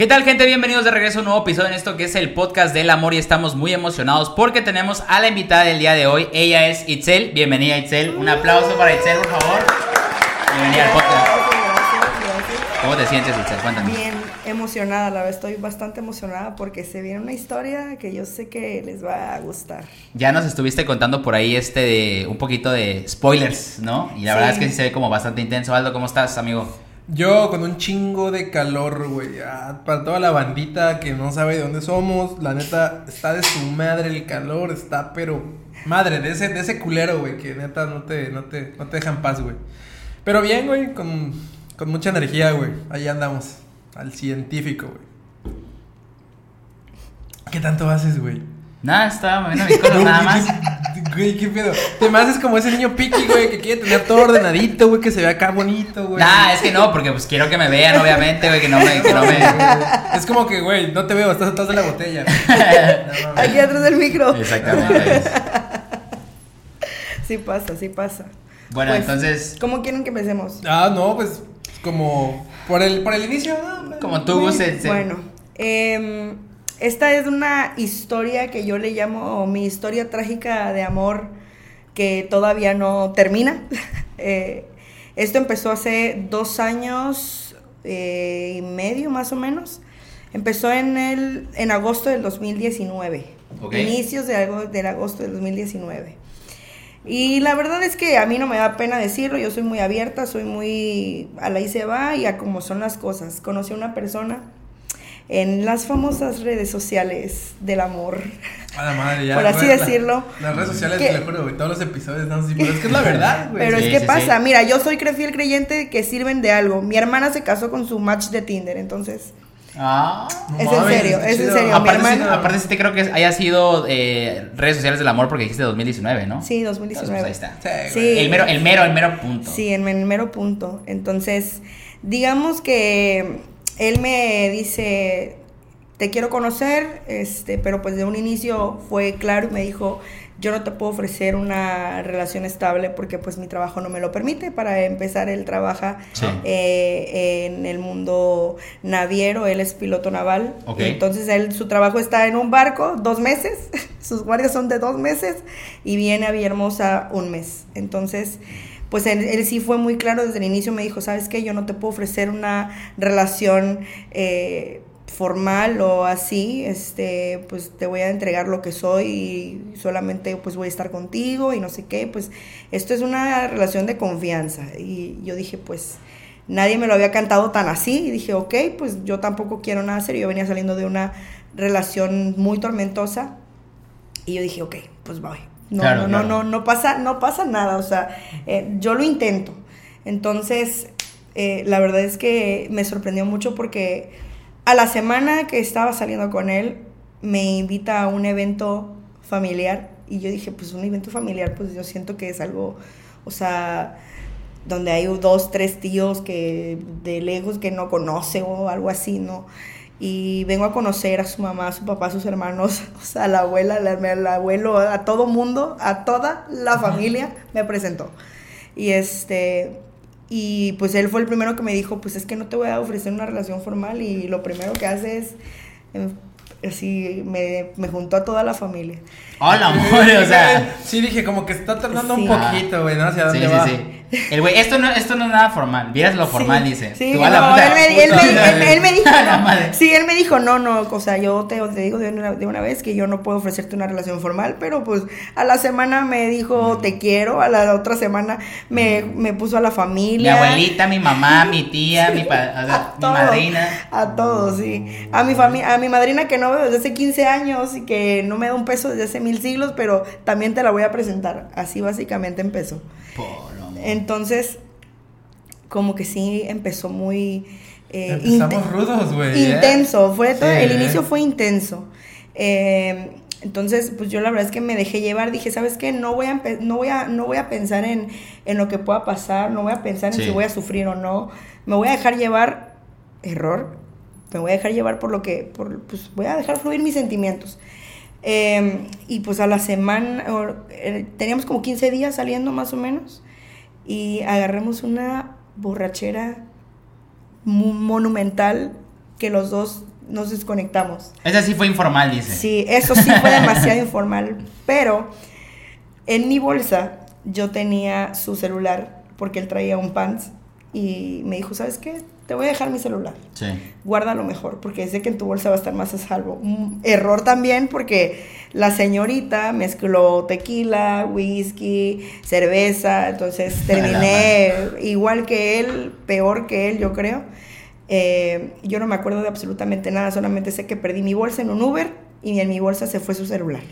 ¿Qué tal gente? Bienvenidos de regreso a un nuevo episodio en esto que es el podcast del amor y estamos muy emocionados porque tenemos a la invitada del día de hoy. Ella es Itzel. Bienvenida Itzel. Un aplauso para Itzel, por favor. Bienvenida al podcast. ¿Cómo te sientes Itzel? Cuéntame. Bien emocionada, la verdad estoy bastante emocionada porque se viene una historia que yo sé que les va a gustar. Ya nos estuviste contando por ahí este de un poquito de spoilers, ¿no? Y la verdad es que sí se ve como bastante intenso. Aldo, ¿cómo estás, amigo? Yo con un chingo de calor, güey. Ah, para toda la bandita que no sabe de dónde somos, la neta está de su madre el calor, está pero madre de ese de ese culero, güey, que neta no te no te no te dejan paz, güey. Pero bien, güey, con, con mucha energía, güey. Ahí andamos al científico, güey. ¿Qué tanto haces, güey? Nada, estaba moviendo mis cosas nada más. Güey, qué pedo. Te me haces como ese niño piqui, güey, que quiere tener todo ordenadito, güey, que se vea acá bonito, güey. Nah, es que no, porque pues quiero que me vean, obviamente, güey, que no me, que no me. Es como que, güey, no te veo, estás atrás de la botella. No, Aquí atrás del micro. Exactamente. Sí pasa, sí pasa. Bueno, Pues, entonces, ¿Cómo quieren que empecemos? Ah, no, pues como por el por el inicio, ¿no? como tú. Bueno, em, esta es una historia que yo le llamo mi historia trágica de amor que todavía no termina. Eh, esto empezó hace dos años eh, y medio más o menos. Empezó en, el, en agosto del 2019. Ok. Inicios de, del agosto del 2019. Y la verdad es que a mí no me da pena decirlo, yo soy muy abierta, soy muy a la y se va y a cómo son las cosas. Conocí a una persona en las famosas redes sociales del amor. A la madre, ya. Por así la- decirlo. las redes sociales, ¿Qué? te lo juro, güey, todos los episodios están así, pero es que es la verdad, güey. Pero Sí, es que sí, pasa, sí. mira, yo soy fiel creyente que sirven de algo. Mi hermana se casó con su match de Tinder, entonces ah. No es en mames, serio, es en serio. mi Aparte, sí, hermana- aparte sí te creo que haya sido eh, redes sociales del amor porque dijiste 2019, ¿no? sí, Entonces, 2019. pues, ahí está. Sí. El mero, el mero, el mero punto. Sí, en el mero punto. Entonces, digamos que él me dice, te quiero conocer, este, pero pues de un inicio fue claro y me dijo, yo no te puedo ofrecer una relación estable porque pues mi trabajo no me lo permite. Para empezar, él trabaja Sí. eh, en el mundo naviero, él es piloto naval. Entonces, él, su trabajo está en un barco dos meses, sus guardias son de dos meses y viene a Villahermosa un mes. Entonces, pues él, sí fue muy claro desde el inicio, me dijo, ¿sabes qué? Yo no te puedo ofrecer una relación eh, formal o así, este, pues te voy a entregar lo que soy y solamente pues voy a estar contigo y no sé qué, pues esto es una relación de confianza. Y yo dije, pues nadie me lo había cantado tan así y dije, ok, pues yo tampoco quiero nada serio, yo venía saliendo de una relación muy tormentosa y yo dije, ok, pues voy. No, Claro, no, claro. no, no, no pasa, no pasa nada, o sea, eh, yo lo intento. Entonces, eh, la verdad es que me sorprendió mucho porque a la semana que estaba saliendo con él, me invita a un evento familiar y yo dije, pues un evento familiar, pues yo siento que es algo, o sea, donde hay dos, tres tíos que de lejos que no conoce o algo así, ¿no? Y vengo a conocer a su mamá, a su papá, a sus hermanos, o sea, a la abuela, la- al abuelo, a todo mundo, a toda la familia me presentó. Y este, y pues él fue el primero que me dijo, pues es que no te voy a ofrecer una relación formal y lo primero que hace es, em, así, me, me juntó a toda la familia. Hola, amor, o sea. Sí, dije, como que está tardando Sí. un poquito, güey, ¿no? ¿Hacia Sí, dónde sí, va? sí. El güey, esto no, esto no es nada formal. Vieras lo formal, Sí, dice. Sí, Tú a la no, puta- él, me, él, me, puta él- él me dijo, no, sí, él me dijo, no, no, o sea, yo te, te digo de una, de una vez que yo no puedo ofrecerte una relación formal, pero pues a la semana me dijo, te quiero, a la otra semana me, me puso a la Mi familia. abuelita, mi mamá, mi tía, mi, pa- sea, mi madrina. A todos, sí. A mi familia, a mi madrina que no veo desde hace 15 años y que no me da un peso desde hace mil siglos, pero también te la voy a presentar. Así básicamente empezó. Por. Entonces, como que sí empezó muy eh, Empezamos rudos, güey. ¿eh? intenso. Fue todo- Sí, el ¿eh? inicio fue intenso. Eh, entonces, pues yo la verdad es que me dejé llevar. Dije, ¿sabes qué? No voy a, no voy a, no voy a pensar en, en lo que pueda pasar. No voy a pensar en si voy a sufrir o no. Me voy a dejar llevar. Error. Me voy a dejar llevar por lo que. Por, pues voy a dejar fluir mis sentimientos. Eh, y pues a la semana. eh, teníamos como 15 días saliendo más o menos. Y agarramos una borrachera monumental que los dos nos desconectamos. Esa sí fue informal, dice. Sí, eso sí fue demasiado informal, pero en mi bolsa yo tenía su celular porque él traía un pants y me dijo, ¿sabes qué? Te voy a dejar mi celular. Sí. Guárdalo mejor porque sé que en tu bolsa va a estar más a salvo. Un error también porque la señorita mezcló tequila, whisky, cerveza, entonces terminé igual que él, peor que él, yo creo. Eh, yo no me acuerdo de absolutamente nada, solamente sé que perdí mi bolsa en un Uber y en mi bolsa se fue su celular.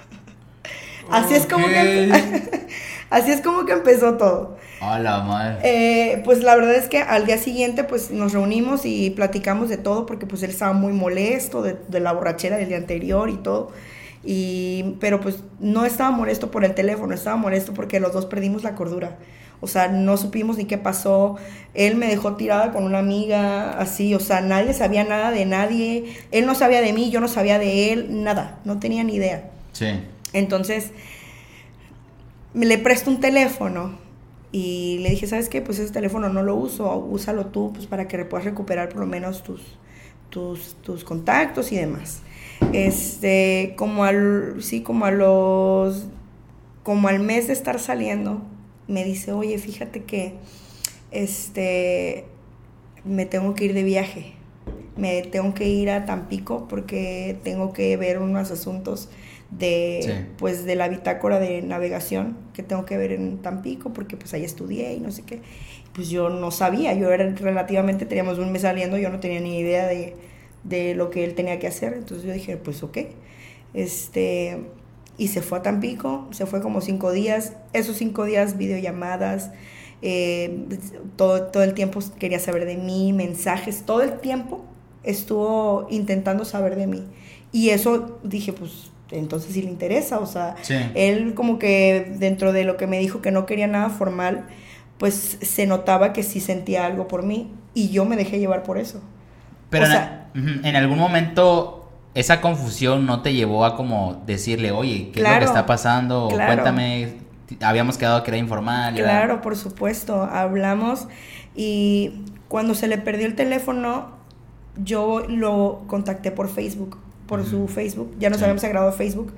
Así es como que así es como que empezó todo. Hola, madre. Eh, pues la verdad es que al día siguiente pues nos reunimos y platicamos de todo porque pues él estaba muy molesto de, de la borrachera del día anterior y todo. Y, pero pues no estaba molesto por el teléfono, estaba molesto porque los dos perdimos la cordura. O sea, no supimos ni qué pasó. Él me dejó tirada con una amiga, así. O sea, nadie sabía nada de nadie. Él no sabía de mí, yo no sabía de él, nada. No tenía ni idea. Sí. Entonces, me le presto un teléfono y le dije, ¿sabes qué? Pues ese teléfono no lo uso, úsalo tú pues, para que puedas recuperar por lo menos tus, tus, tus contactos y demás. Este, como al, sí, como a los, como al mes de estar saliendo, me dice, oye, fíjate que, este, me tengo que ir de viaje, me tengo que ir a Tampico porque tengo que ver unos asuntos de Sí. pues de la bitácora de navegación que tengo que ver en Tampico porque pues ahí estudié y no sé qué. Pues yo no sabía yo era relativamente teníamos un mes saliendo yo no tenía ni idea de, de lo que él tenía que hacer. Entonces yo dije pues ok. Este y se fue a Tampico se fue como cinco días. Esos cinco días videollamadas eh, todo, todo el tiempo quería saber de mí mensajes todo el tiempo estuvo intentando saber de mí. Y eso dije pues entonces sí le interesa, o sea, Sí. él como que dentro de lo que me dijo que no quería nada formal, pues se notaba que sí sentía algo por mí y yo me dejé llevar por eso. Pero O en, sea- ujú, en algún momento esa confusión no te llevó a como decirle, oye, ¿qué es lo que está pasando? claro. Cuéntame, habíamos quedado que era informal. ¿verdad? Claro, por supuesto, hablamos y cuando se le perdió el teléfono, yo lo contacté por Facebook, por su Facebook, ya nos Sí. habíamos agregado a Facebook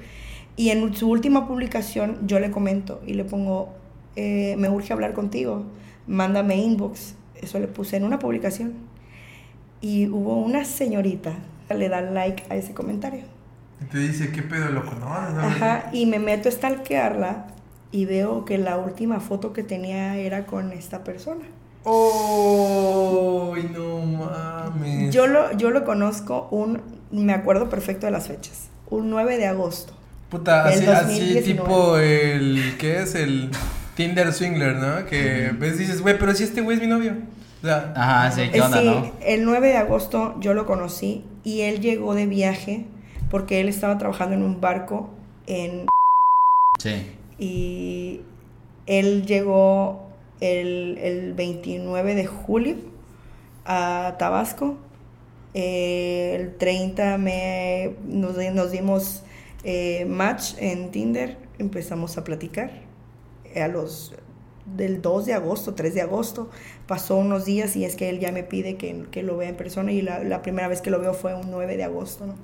y en su última publicación yo le comento y le pongo, eh, me urge hablar contigo, mándame inbox, eso le puse en una publicación y hubo una señorita que le da like a ese comentario. Y te dice, ¿qué pedo lo conoces? no? Ajá, y me meto a stalkearla y veo que la última foto que tenía era con esta persona. ¡Oh! no mames. Yo lo, yo lo conozco un, me acuerdo perfecto de las fechas, un 9 de agosto. Puta, así, así 2019. tipo el. ¿Qué es? El Tinder Swingler, ¿no? Que ves, dices, güey, pero si este güey es mi novio. O sea, Ajá, sí, ¿qué Eh, onda, sí, no? el 9 de agosto yo lo conocí y él llegó de viaje porque él estaba trabajando en un barco en Sí. y él llegó el, el 29 de julio a Tabasco. Eh, el 30 me, nos, di- nos dimos eh, match en Tinder, empezamos a platicar. A los del 2 de agosto, 3 de agosto, pasó unos días y es que él ya me pide que, que lo vea en persona y la, la primera vez que lo veo fue un 9 de agosto, ¿no?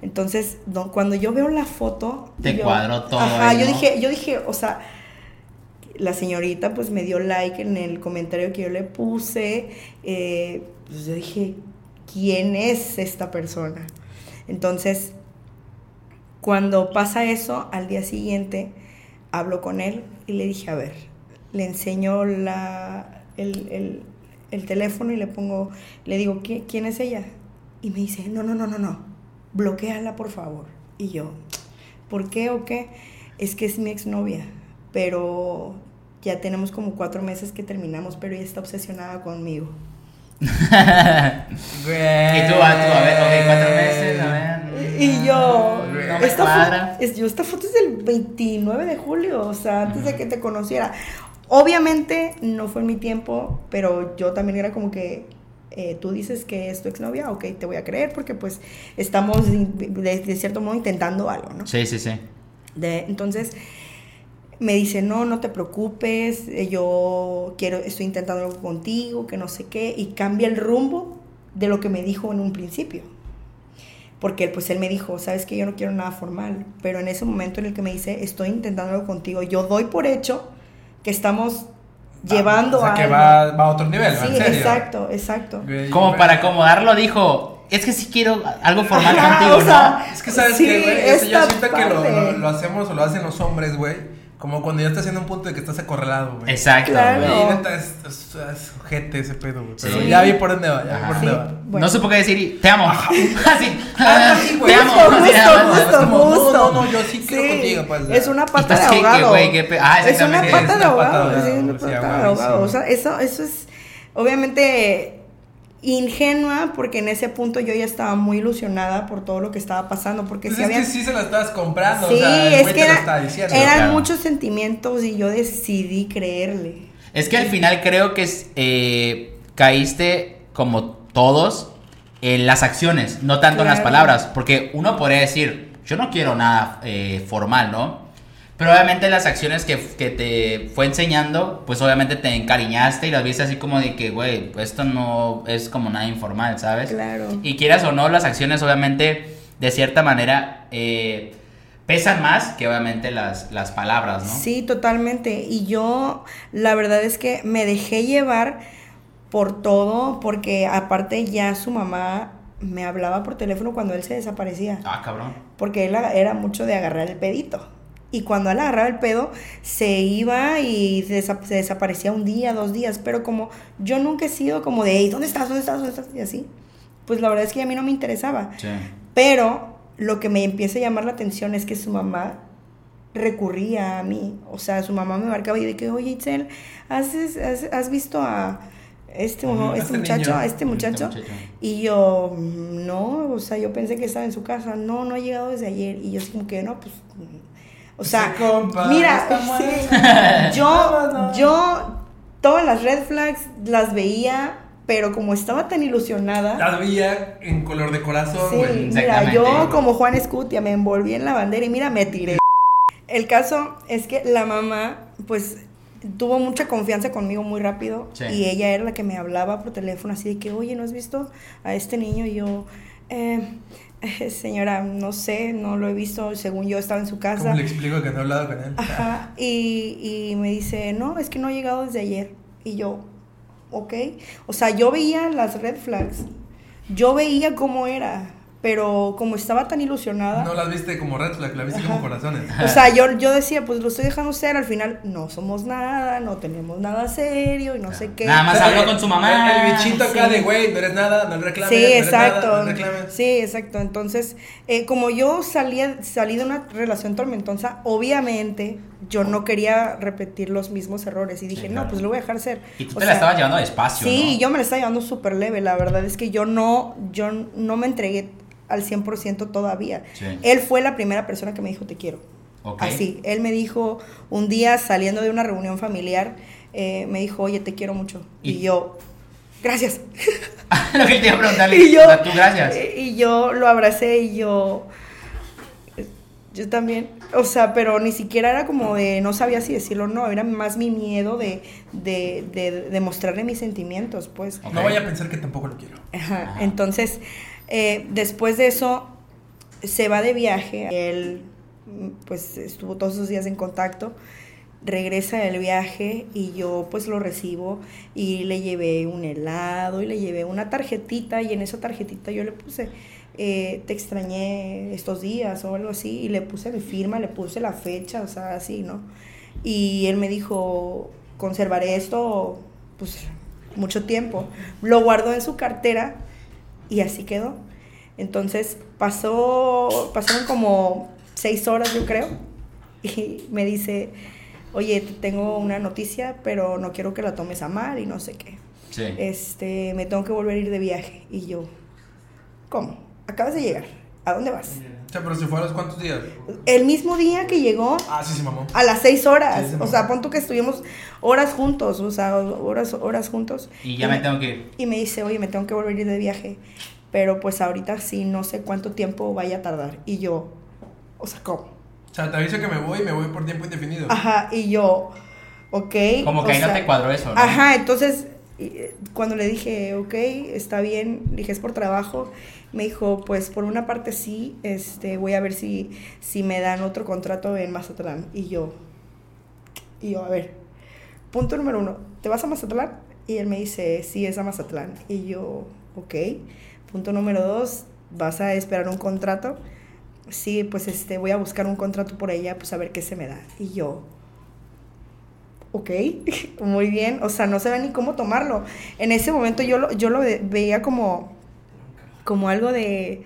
Entonces, cuando yo veo la foto... Te yo- cuadró todo Ajá, yo dije, yo dije, o sea, la señorita pues me dio like en el comentario que yo le puse. eh, pues yo dije, ¿quién es esta persona? Entonces, cuando pasa eso, al día siguiente hablo con él y le dije, a ver, le enseño la, el, el- el teléfono y le pongo, le digo, "¿Qui- ¿quién es ella? Y me dice, no, no, no, no, no, bloqueala por favor. Y yo, ¿por qué o qué? Es que es mi exnovia, pero ya tenemos como cuatro meses que terminamos, pero ella está obsesionada conmigo. Güey. Y tú, ah, tú, a ver, ok, cuatro meses, a ver. Y yo, No me esta, cuadra. fo- es, yo, esta foto es del 29 de julio, o sea, antes de que te conociera. Obviamente no fue en mi tiempo, pero yo también era como que eh, tú dices que es tu exnovia, ok, te voy a creer porque pues estamos de, de cierto modo intentando algo, ¿no? Sí, sí, sí. De- entonces me dice, no, no te preocupes, eh, yo quiero, estoy intentando algo contigo, que no sé qué, y cambia el rumbo de lo que me dijo en un principio. Porque pues él me dijo, sabes que yo no quiero nada formal, pero en ese momento en el que me dice, estoy intentándolo contigo, yo doy por hecho que estamos llevando o sea, a... que algo". va, va a otro nivel, Sí, en serio. exacto, exacto. Como para acomodarlo, dijo, es que sí quiero algo formal Ajá, contigo, o sea, ¿no? Es que sabes Sí, que, güey, eso yo siento que lo, padre. lo, lo hacemos o lo hacen los hombres, güey. Como cuando ya estás en un punto de que estás acorralado, güey. Exacto, Claro. güey. Y neta es, es, es ojete ese pedo, güey. Pero Sí. ya vi por dónde va, ya vi por dónde Sí. va. Bueno. No supo qué decir y te amo. Así. Ah, sí, güey. Te amo. Es justo, como, no, justo. no, no, yo sí quiero contigo, pues, ya. Es una pata de ¿qué- qué, ahogado. ah, es una pata Es de una pata ahogado. de sí, es una sí, pata de ahogado. O sea, eso, eso es obviamente ingenua porque en ese punto yo ya estaba muy ilusionada por todo lo que estaba pasando. Porque Pues si es había... que sí se la estabas comprando, Sí, o sea, es que era- diciendo. eran claro. muchos sentimientos y yo decidí creerle. Es que al final creo que eh, caíste como todos en las acciones, no tanto en las palabras, porque uno podría decir, yo no quiero nada eh, formal, ¿no? Pero obviamente las acciones que, que te fue enseñando, pues obviamente te encariñaste y las viste así como de que, güey, esto no es como nada informal, ¿sabes? Claro. Y quieras o no, las acciones obviamente de cierta manera eh, pesan más que obviamente las, las palabras, ¿no? Sí, totalmente. Y yo, la verdad es que me dejé llevar por todo, porque aparte ya su mamá me hablaba por teléfono cuando él se desaparecía. Ah, cabrón. Porque él era mucho de agarrar el pedito. Y cuando él agarraba el pedo, se iba y desa- se desaparecía un día, dos días. Pero como yo nunca he sido como de, "Ey, ¿dónde estás? ¿Dónde estás? ¿Dónde estás? Y así. Pues la verdad es que a mí no me interesaba. Sí. Pero lo que me empieza a llamar la atención es que su mamá recurría a mí. O sea, su mamá me marcaba y de que, oye, Itzel, ¿has, has, has visto a este, este este muchacho, niño. a este muchacho? muchacho. Y yo, "Mm, no, o sea, yo pensé que estaba en su casa. No, no ha llegado desde ayer. Y yo así como que, no, pues... mm". O sea, compa mira, sí, yo, Vámonos. yo, todas las red flags las veía, pero como estaba tan ilusionada... Las veía en color de corazón, Sí, güey. mira, yo como Juan Escutia me envolví en la bandera y mira, me tiré. El caso es que la mamá, pues, tuvo mucha confianza conmigo muy rápido Sí. y ella era la que me hablaba por teléfono así de que, oye, ¿no has visto a este niño? Y yo, eh, señora, no sé, no lo he visto, según yo estaba en su casa. ¿Cómo le explico que no he hablado con él? Ajá, y, y me dice, no, es que no ha llegado desde ayer. Y yo, ok. O sea, yo veía las red flags, yo veía cómo era, pero como estaba tan ilusionada, No las viste como red flag, las viste Ajá. como corazones. o sea, yo, yo decía, pues lo estoy dejando ser, al final no somos nada, no tenemos nada serio y no sé qué. Nada más habló con su mamá. El, el bichito acá Sí. de, güey, no eres nada, no le reclames. Sí, no eres exacto. Nada, no le reclames. Sí, exacto. Entonces, eh, como yo salía, salí de una relación tormentosa, obviamente yo no quería repetir los mismos errores y dije, Sí, no, pues lo voy a dejar ser. Y tú O te la estabas llevando despacio, Sí, ¿no? yo me la estaba llevando súper leve. La verdad es que yo no, yo no me entregué al 100% todavía. Sí. Él fue la primera persona que me dijo, te quiero. Así, él me dijo un día saliendo de una reunión familiar, eh, me dijo, oye, te quiero mucho. Y, Y- yo, gracias. Lo que te iba a preguntarle. y yo, o sea, tú gracias. eh, Y yo lo abracé y yo, yo también, o sea, pero ni siquiera era como de, no sabía si decirlo o no, era más mi miedo de, de, de, de mostrarle mis sentimientos, pues. No vaya a pensar que tampoco lo quiero. Ajá, Ajá. Entonces, eh, después de eso, se va de viaje. Él, pues, estuvo todos esos días en contacto. Regresa del viaje y yo, pues, lo recibo y le llevé un helado y le llevé una tarjetita. Y en esa tarjetita yo le puse, eh, te extrañé estos días o algo así. Y le puse mi firma, le puse la fecha, o sea, así, ¿no? Y él me dijo, conservaré esto, pues, mucho tiempo. Lo guardó en su cartera y así quedó. Entonces pasó, pasaron como seis horas yo creo y me dice, oye, te tengo una noticia, pero no quiero que la tomes a mal y no sé qué. Sí. Este, me tengo que volver a ir de viaje. Y yo, ¿cómo? Acabas de llegar. ¿A dónde vas? O sea, pero se fue a los cuantos días. El mismo día que llegó, Ah, sí, sí, mamó. a las seis horas. Sí, sí, o sea, pon tú que estuvimos horas juntos, o sea, horas, horas juntos. Y ya me tengo que ir. Y me dice, oye, me tengo que volver a ir de viaje. Pero pues ahorita sí, no sé cuánto tiempo vaya a tardar. Y yo, o sea, ¿cómo? O sea, te aviso que me voy y me voy por tiempo indefinido. Ajá, y yo, ok. Como que ahí no sea, te cuadró eso, ¿no? Ajá, entonces Y, eh, cuando le dije, ok, está bien, dije, es por trabajo, me dijo, pues por una parte sí, este, voy a ver si, si me dan otro contrato en Mazatlán. Y yo, y yo, a ver, punto número uno, ¿te vas a Mazatlán? Y él me dice, sí, es a Mazatlán. Y yo, ok. Punto número dos, ¿vas a esperar un contrato? Sí, pues este, voy a buscar un contrato por ella, pues a ver qué se me da. Y yo, ok, muy bien, o sea, no sabía ni cómo tomarlo. En ese momento yo lo, yo lo veía como, como algo de,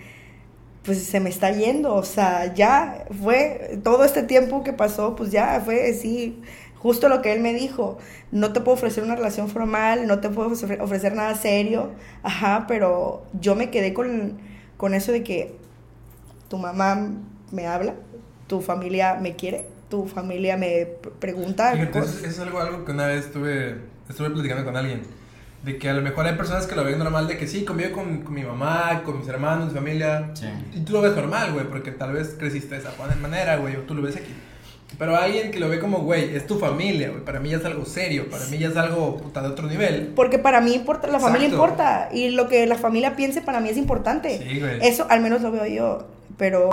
pues se me está yendo, o sea, ya fue todo este tiempo que pasó, pues ya fue así, justo lo que él me dijo, no te puedo ofrecer una relación formal, no te puedo ofre- ofrecer nada serio, ajá, pero yo me quedé con, con eso de que tu mamá me habla, tu familia me quiere, tu familia me pregunta. Fíjate, eso es algo, algo que una vez estuve, estuve platicando con alguien. De que a lo mejor hay personas que lo ven normal, de que sí, convivo con, con mi mamá, con mis hermanos, mi familia. Sí. Y tú lo ves normal, güey, porque tal vez creciste de esa manera, güey, o tú lo ves aquí. Pero alguien que lo ve como, güey, es tu familia, güey. Para mí ya es algo serio, para mí ya es algo puta de otro nivel. Porque para mí importa, la familia Exacto. importa. Y lo que la familia piense para mí es importante. Sí, güey. Eso al menos lo veo yo. Pero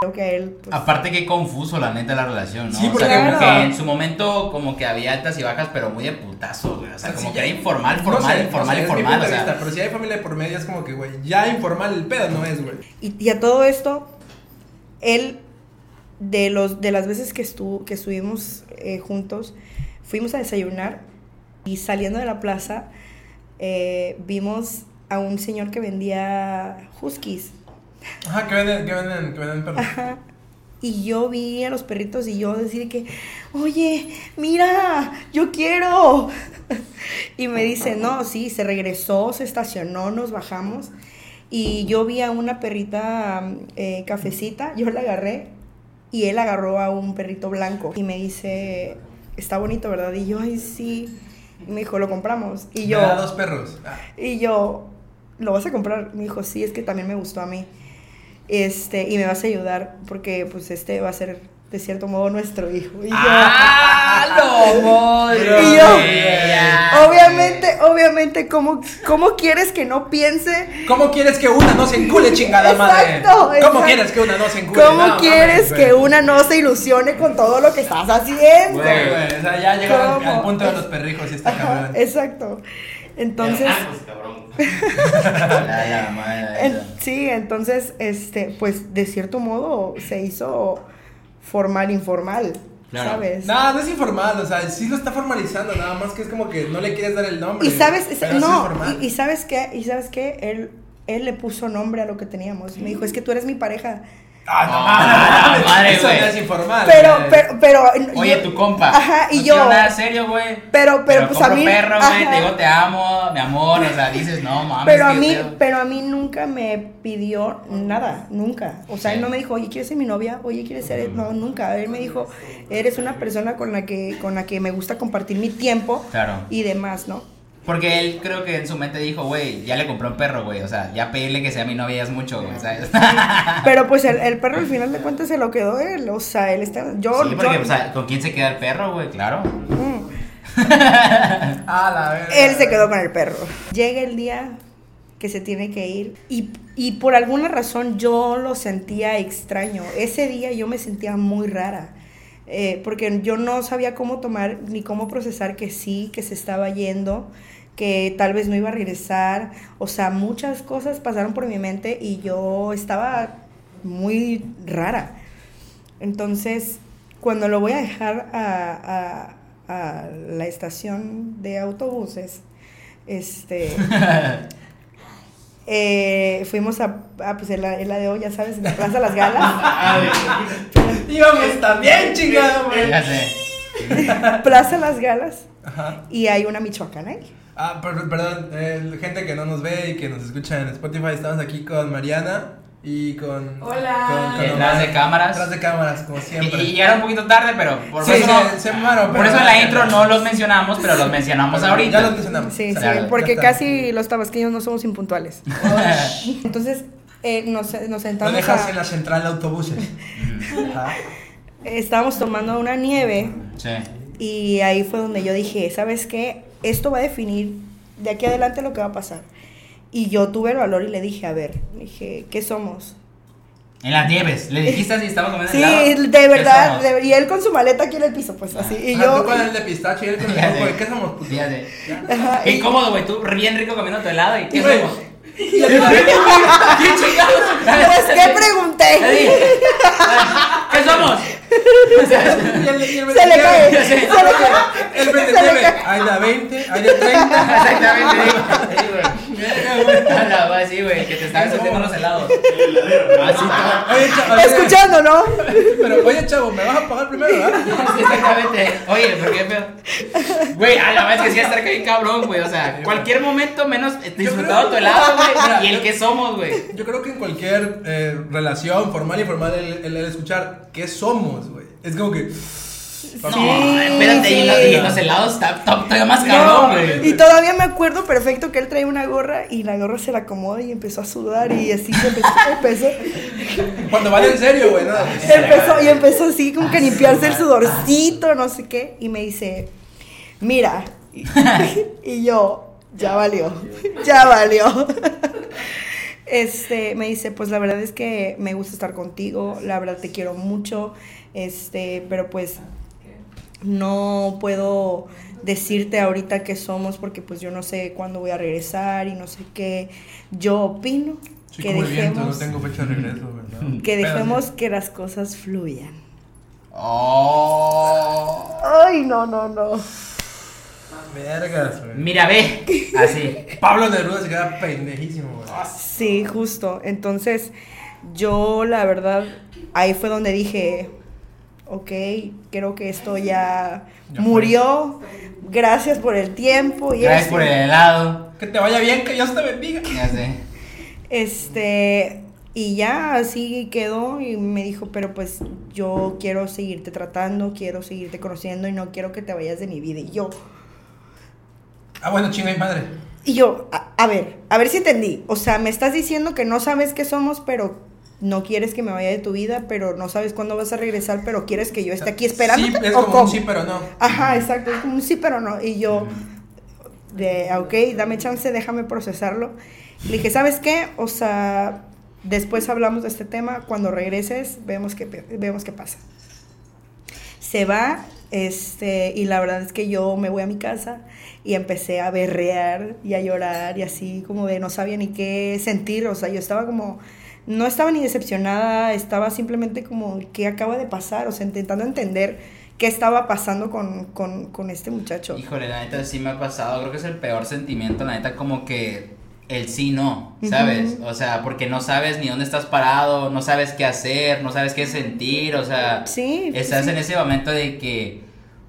creo que a él. pues, Aparte que confuso la neta la relación, ¿no? Sí, o sea, como que en su momento como que había altas y bajas, pero muy de putazo, güey. O sea, Sí, como que ya- era informal, no formal, sé, informal, informal, o de sea. pero si hay familia por medio es como que, güey, ya informal el pedo no es, güey. y, y a todo esto, él, de, los, de las veces que, estuvo, que estuvimos eh, juntos, fuimos a desayunar y saliendo de la plaza eh, vimos a un señor que vendía huskies. Ajá, que venden, que venden, que venden perros. Ajá. Y yo vi a los perritos y yo decir que, oye, mira, yo quiero. Y me dice, no, sí, se regresó, se estacionó, nos bajamos. Y yo vi a una perrita eh, cafecita, yo la agarré y él agarró a un perrito blanco. Y me dice, está bonito, ¿verdad? Y yo, ay, sí. Y me dijo, lo compramos. Y yo, Me da dos perros. Ah. y yo, ¿lo vas a comprar? Me dijo, sí, es que también me gustó a mí. Este, y me vas a ayudar porque pues este va a ser de cierto modo nuestro hijo. Y yo, ¡Ah, lo voy! Y yo, obviamente, obviamente, ¿cómo, ¿cómo quieres que no piense? ¿Cómo quieres que una no se encule, chingada madre? Exacto, ¿Cómo exacto. quieres que una no se encule? ¿Cómo No, quieres que una no se ilusione con todo lo que estás haciendo? Güey, güey, o sea, ya llegaron al, punto de los perrijos y está cabrón. exacto. Entonces, pues, sí, entonces, este, pues de cierto modo se hizo formal, informal, Claro. ¿sabes? No, no es informal, o sea, sí lo está formalizando, nada más que es como que no le quieres dar el nombre. y sabes, no, y sabes qué, y sabes qué, él, él le puso nombre a lo que teníamos. Me dijo, es que tú eres mi pareja. Ah, no, Ah, madre, eso no es informal. Pero, pero, pero. Oye, yo- tu compa. Ajá, y no yo. nada serio, güey. Pero, pero, pues a mí. perro, güey. Te digo, te amo, mi amor. O sea, dices, no mames. Pero a mí, pedo. pero a mí nunca me pidió nada, nunca. O sea, Sí. él no me dijo, oye, ¿quieres ser mi novia? Oye, ¿quieres ser? No, nunca. Él me dijo, eres una persona con la que, con la que me gusta compartir mi tiempo Claro. y demás, ¿no? Porque él creo que en su mente dijo, güey, ya le compré un perro, güey. O sea, ya pedirle que sea mi novia es mucho, güey, ¿sabes? Pero pues el, el perro al final de cuentas se lo quedó él. O sea, él está. Yo. sí, porque, yo- o sea, ¿con quién se queda el perro, güey? Claro. Mm. Ah, la verga. Él se quedó con el perro. Llega el día que se tiene que ir y, y por alguna razón yo lo sentía extraño. Ese día yo me sentía muy rara. eh, porque yo no sabía cómo tomar ni cómo procesar que sí, que se estaba yendo, que tal vez no iba a regresar. O sea, muchas cosas pasaron por mi mente y yo estaba muy rara. Entonces, cuando lo voy a dejar a, a- a la estación de autobuses, este, eh, fuimos a, a, pues, el, el ADO, ya sabes, en la Plaza Las Galas. Íbamos también, chingado, güey. Plaza Las Galas. Ajá. Y hay una michoacana ahí. Ah, per- perdón, eh, gente que no nos ve y que nos escucha en Spotify, estamos aquí con Mariana y con. Hola. Con, Omar. de cámaras. Detrás de cámaras, como Y, siempre. y llegaron un poquito tarde, pero por Sí, eso, se- no- se fueron, por pero- eso en la intro no los mencionamos, pero los mencionamos Pero ahorita. Ya los mencionamos. Sí, sí, porque casi los tabasqueños no somos impuntuales. Entonces, eh, nos, nos Lo sentamos dejas a- en la central de autobuses. Ajá. Estábamos tomando una nieve Sí. y ahí fue donde yo dije, ¿sabes qué? Esto va a definir de aquí adelante lo que va a pasar. Y yo tuve el valor y le dije, a ver, le dije, ¿qué somos? En las nieves. Le dijiste así, estaba comiendo Sí, helado? de ¿Qué verdad, de- y él con su maleta aquí en el piso, pues así. Y Ah, yo, tú con el de pistacho y él con el de. ¿Qué somos? puto? Ya sé. Ajá, Qué y- incómodo, güey. Tú bien rico comiendo tu helado y qué somos. ¿Qué chingados? pues, ¿qué pregunté? ¿Qué somos? y el y el Se le cae, se le cae. El Se le cae. hay de 20, hay de 30. Exactamente. Sí, güey. A la va, sí, güey. Que te estaban sortiendo los helados. Así está. Escuchando, ¿no? Pero, oye, chavo, ¿me vas a pagar primero, verdad? Sí, exactamente. Oye, ¿por qué pedo? Güey, a la vez que sí estar bien cabrón, güey. O sea, cualquier momento menos disfrutado tu helado, güey. Y el que somos, güey. Yo creo que en cualquier eh, relación, formal y informal, el, el- el escuchar qué somos. Es como que. No, espérate, y, los, y los helados está todavía más No, cabrón, güey. y todavía me acuerdo perfecto que él traía una gorra y la gorra se la acomoda y empezó a sudar y así se empezó, empezó, Cuando vale en serio, güey, empezó y empezó así como que a limpiarse el sudorcito, no sé qué, y me dice, mira, y, y yo, ya valió, ya valió. Este, me dice, pues la verdad es que me gusta estar contigo, la verdad te quiero mucho, este, pero pues no puedo decirte ahorita qué somos porque pues yo no sé cuándo voy a regresar y no sé qué. Yo opino Soy que el viento, no dejemos, tengo fecha de regreso, ¿verdad? que dejemos que las cosas fluyan. Oh. Ay, no, no, no. Vergas, güey. Mira, ve. Así. Pablo Neruda se queda pendejísimo, güey. Sí, justo. Entonces, yo la verdad, ahí fue donde dije, ok, creo que esto ya, Ya murió. Gracias por el tiempo. Y Gracias por el helado. Que te vaya bien, que Dios te bendiga. Ya sé. Este, y ya así quedó y me dijo, pero pues yo quiero seguirte tratando, quiero seguirte conociendo y no quiero que te vayas de mi vida. Y yo, Ah, bueno, chinga y madre. y yo, a, a ver, a ver si entendí. O sea, me estás diciendo que no sabes qué somos, pero no quieres que me vaya de tu vida, pero no sabes cuándo vas a regresar, pero quieres que yo esté aquí esperando. Sí, es ¿O como cómo? un sí, pero no. Ajá, exacto, es como un sí, pero no. Y yo, de, ok, dame chance, déjame procesarlo. Le dije, ¿sabes qué? O sea, después hablamos de este tema, cuando regreses, vemos qué, vemos qué pasa. Se va, este, y la verdad es que yo me voy a mi casa y empecé a berrear y a llorar y así como de no sabía ni qué sentir, o sea, yo estaba como, no estaba ni decepcionada, estaba simplemente como, ¿qué acaba de pasar? O sea, intentando entender qué estaba pasando con, con, con este muchacho. Híjole, la neta sí me ha pasado. Creo que es el peor sentimiento, la neta, como que el sí no, ¿sabes? O sea, porque no sabes ni dónde estás parado, no sabes qué hacer, no sabes qué sentir, o sea, Sí, estás sí. en ese momento de que,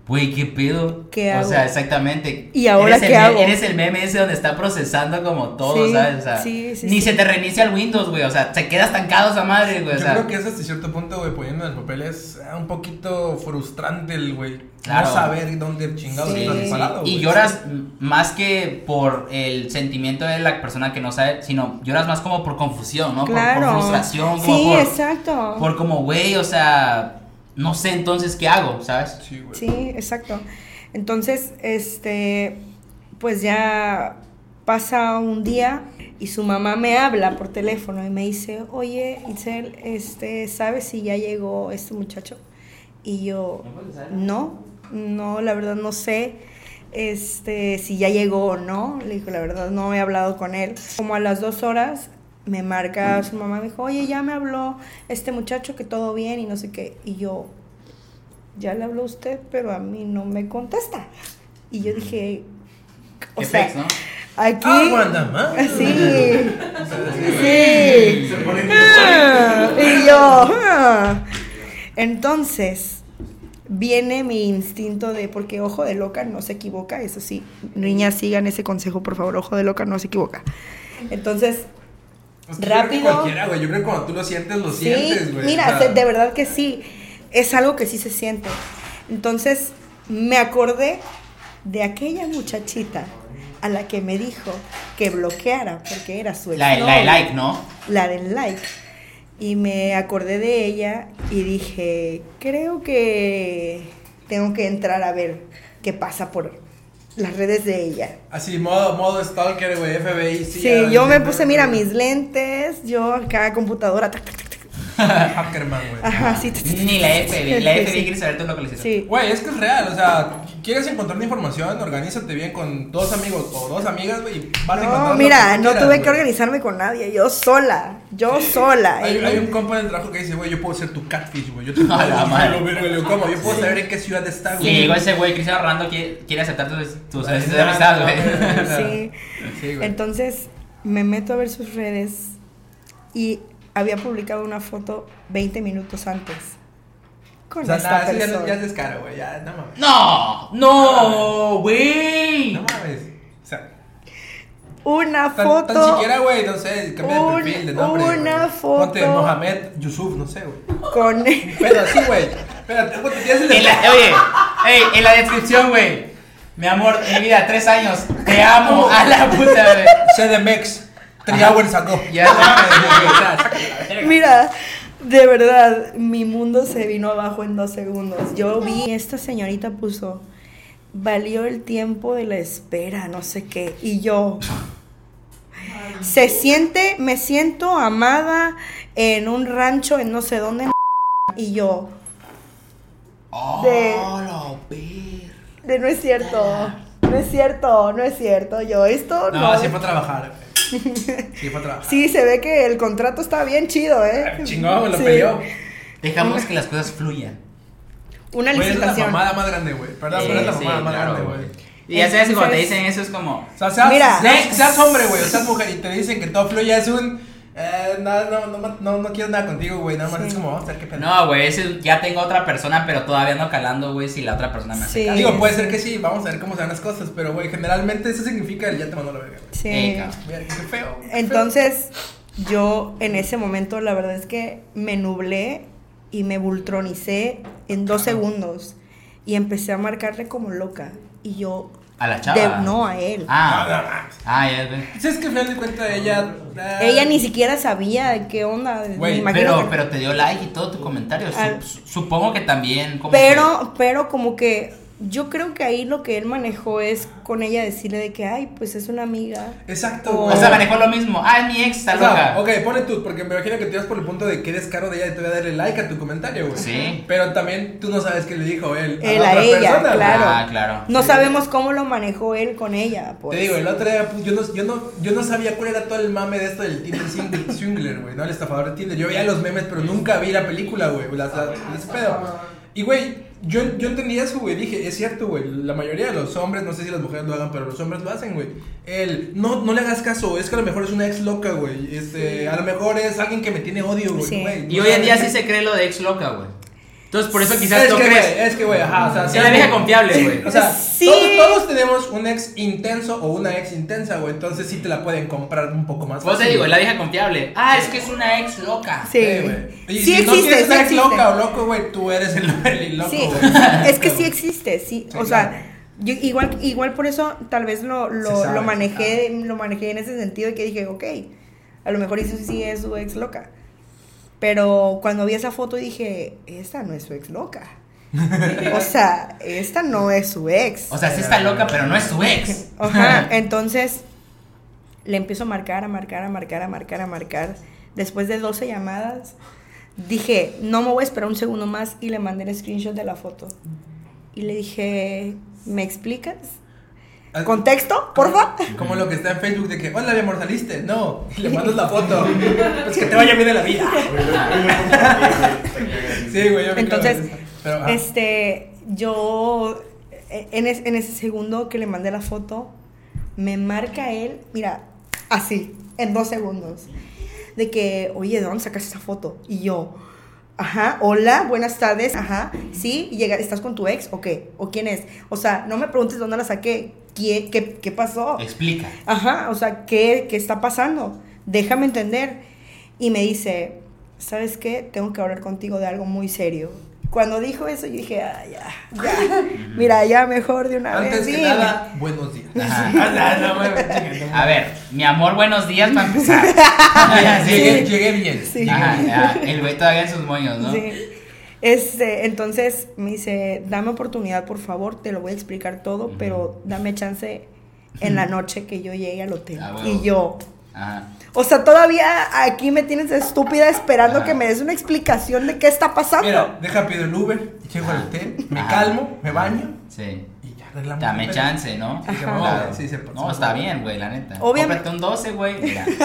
güey, ¿qué pedo? ¿Qué o hago? sea, exactamente. ¿Y ahora Eres el qué me- hago? Eres el meme ese donde está procesando como todo, Sí, ¿sabes? O sea, sí, sí, ni sí. se te reinicia el Windows, güey, o sea, se queda estancado esa madre, güey, o Yo sea. creo que es hasta cierto punto, güey, poniendo en el papel es ah, un poquito frustrante el, güey. Claro. No saber dónde chingados Sí. estás parado, Y lloras más que por el sentimiento de la persona que no sabe, sino lloras más como por confusión, ¿no? Por- Claro. Por, frustración, como Sí, por, exacto. por como, güey, o sea, no sé entonces qué hago, ¿sabes? Sí, güey. Sí, exacto. Entonces, este, pues ya pasa un día y su mamá me habla por teléfono y me dice, oye, Itzel, este, ¿sabes si ya llegó este muchacho? Y yo, no, no, la verdad no sé este, si ya llegó o no. Le dijo, la verdad no he hablado con él. Como a las dos horas me marca su mamá, me dijo, oye, ya me habló este muchacho que todo bien y no sé qué. Y yo, ya le habló usted, pero a mí no me contesta. Y yo dije, o sea, pex, ¿no? aquí... Ah. Sí, sí. Y yo, ah. entonces, viene mi instinto de, porque ojo de loca no se equivoca, eso sí, niñas sigan ese consejo, por favor, ojo de loca no se equivoca. Entonces, Pues que yo rápido. Cualquiera, güey. Yo creo que cuando tú lo sientes, lo sí, sientes, güey. mira, O sea, se- de verdad que sí, es algo que sí se siente. Entonces, me acordé de aquella muchachita a la que me dijo que bloqueara porque era su La, la de like, ¿no? la del like. Y me acordé de ella y dije, creo que tengo que entrar a ver qué pasa por, las redes de ella. Así, modo, modo stalker, güey, FBI. Sí, ya, yo me sí, puse, mira, mis lentes, yo acá computadora, tac, tac, tac. Hackerman, güey. Ajá, sí. Ni la FBI, la FBI quiere saber tu localización. Sí. Güey, es que es real, o sea, quieres encontrar información, organízate bien con dos amigos o dos amigas, güey, y vas a encontrar No, mira, no tuve que organizarme con nadie, yo sola, yo sola. Hay, un compa en el trabajo que dice, güey, yo puedo ser tu catfish, güey. Yo te puedo ¿cómo? Yo puedo saber en qué ciudad está, güey. llegó ese güey, Cristiano Ronaldo, quiere, quiere aceptar tus, tus solicitud de amistad, no, güey. Sí. Sí, güey. Entonces me meto a ver sus redes y había publicado una foto 20 minutos antes con O sea, esta nada, eso ya, persona. no- ya es descaro, güey, ya, no mames. No, no, güey. No mames. O sea, Una tan, foto. tan siquiera, güey, no sé, cambia Un- de perfil, de nombre. una güey. foto. Ponte Mohamed Yusuf, no sé, güey. con Pero así, güey. Espérate, ponte, tienes el En la- oye, ey, en la descripción, güey. Mi amor, mi vida, tres años. Te amo. A la puta, güey. CDMX, three hours ago. Mira, de verdad, mi mundo se vino abajo en dos segundos. Yo vi, esta señorita puso, valió el tiempo de la espera, no sé qué. Y yo, se siente, me siento amada en un rancho en no sé dónde. en Y yo, De- Oh, de no es cierto, no es cierto, no es cierto. Yo, esto no. No, a trabajar. Sí fue a trabajar. Sí, se ve que el contrato está bien chido, ¿eh? Chingón, lo Sí. peleó. Dejamos que las cosas fluyan. Una Güey, es la licitación. mamada más grande, güey. Perdón, pero es la Sí, mamada sí, más claro, grande, güey. Y ya sabes cuando te dicen eso es como. O sea, seas, Mira. seas, seas hombre, güey, o seas mujer y te dicen que todo fluye, es un. Eh, no, no, no, no, no quiero nada contigo, güey. Nada más Sí. es como, vamos a ver qué pedo. No, güey, ya tengo otra persona, pero todavía no calando, güey, si la otra persona me hace Sí. caso. Digo, puede ser que sí, vamos a ver cómo se dan las cosas, pero, güey, generalmente eso significa el ya te mandó la verga. Sí. Qué feo. qué feo. Entonces, yo en ese momento, la verdad es que me nublé y me bultronicé en dos segundos. Y empecé a marcarle como loca. Y yo. A la chava. de- no, a él. No, no Ah, ah, ya, güey. Si es que al final de cuentas ella. ah, Ella ni siquiera sabía de qué onda. Güey, me Pero, que- pero te dio like y todo tu comentario. Al- su- supongo que también. Como pero, pero como que yo creo que ahí lo que él manejó es con ella decirle de que, ay, pues es una amiga. Exacto, O-. O sea, manejó lo mismo. Ah, es mi ex, está O sea, loca. ok, ponle tú, porque me imagino que te vas por el punto de que eres caro de ella y te voy a darle like a tu comentario, güey. Sí. Pero también tú no sabes qué le dijo él. Él la a otra ella, persona, claro. Ah, claro. No Sí. sabemos cómo lo manejó él con ella. Pues. Te digo, el otro día, pues, yo no, yo, no, yo no sabía cuál era todo el mame de esto del Tinder single, Swingler, güey, ¿no? El estafador de Tinder. Yo veía los memes, pero nunca vi la película, güey. la- la- Ese pedo. Y, güey, yo, yo entendí eso, güey. Dije, es cierto, güey. La mayoría de los hombres, no sé si las mujeres lo hagan, pero los hombres lo hacen, güey. El, no, no le hagas caso, es que a lo mejor es una ex loca, güey. Este, a lo mejor es alguien que me tiene odio, güey. Sí. güey. Y No hoy en día sí se cree lo de ex loca, güey. Entonces, por eso quizás es no que, crees. es que, güey, ajá, o sea, Es si la vieja confiable, güey. O sea, Sí. todos, todos tenemos un ex intenso o una ex intensa, güey. Entonces sí te la pueden comprar un poco más. Vos te fácil, digo, güey. es la vieja confiable. Ah, es que es una ex loca. Sí. Sí, güey. Y Sí si no existe, tienes sí una ex existe. loca o loco, güey, tú eres el, el loco, Sí, güey. es que sí existe, sí. Sí, o claro. sea, yo igual, igual por eso tal vez lo, lo, sabe, lo manejé, lo manejé en ese sentido de que dije, ok, a lo mejor eso sí es su ex loca. Pero cuando vi esa foto dije, esta no es su ex loca. o sea, esta no es su ex. O sea, sí está loca, pero no es su ex. Ajá, entonces le empiezo a marcar, a marcar, a marcar, a marcar, a marcar. Después de 12 llamadas, dije, no me voy a esperar un segundo más y le mandé el screenshot de la foto. Y le dije, ¿me explicas? Ah, ¿Contexto, porfa? Como lo que está en Facebook de que, hola, mi amor, saliste. No, le mandas la foto. Pues que te vaya bien en la vida. sí, güey, yo me Entonces. Pero, ah, Este, yo, en, es- en ese segundo que le mandé la foto, me marca él, mira, así, en dos segundos, de que, oye, ¿de dónde sacaste esa foto? Y yo, ajá, hola, buenas tardes, ajá, sí, y llega, ¿estás con tu ex o qué? ¿O quién es? O sea, no me preguntes dónde la saqué, ¿qué, qué, qué pasó? Explica. Ajá, o sea, ¿qué, ¿qué está pasando? Déjame entender. Y me dice, ¿sabes qué? Tengo que hablar contigo de algo muy serio. Cuando dijo eso, yo dije, ah, ya, ya. Mira, ya mejor de una antes vez. que nada, buenos días. Ajá. No, güey, chinga, no, A ver, mi amor, buenos días para empezar. Llegué, Sí. llegué bien. Sí. llegué Ajá, bien. ya, el güey todavía en sus moños, ¿no? Sí. Este, entonces me dice, dame oportunidad, por favor, te lo voy a explicar todo, pero dame chance en la noche que yo llegue al hotel. Ah, y yo, Ajá. O sea, todavía aquí me tienes estúpida esperando que me des una explicación de qué está pasando. Mira, deja pido el Uber, llego al hotel, me calmo, me baño Sí. y ya arreglamos. Dame chance, ¿no? Sí, Claro. sí, se. No, está bien, güey, la neta. Obviamente- Cómprate un 12, güey. Mira.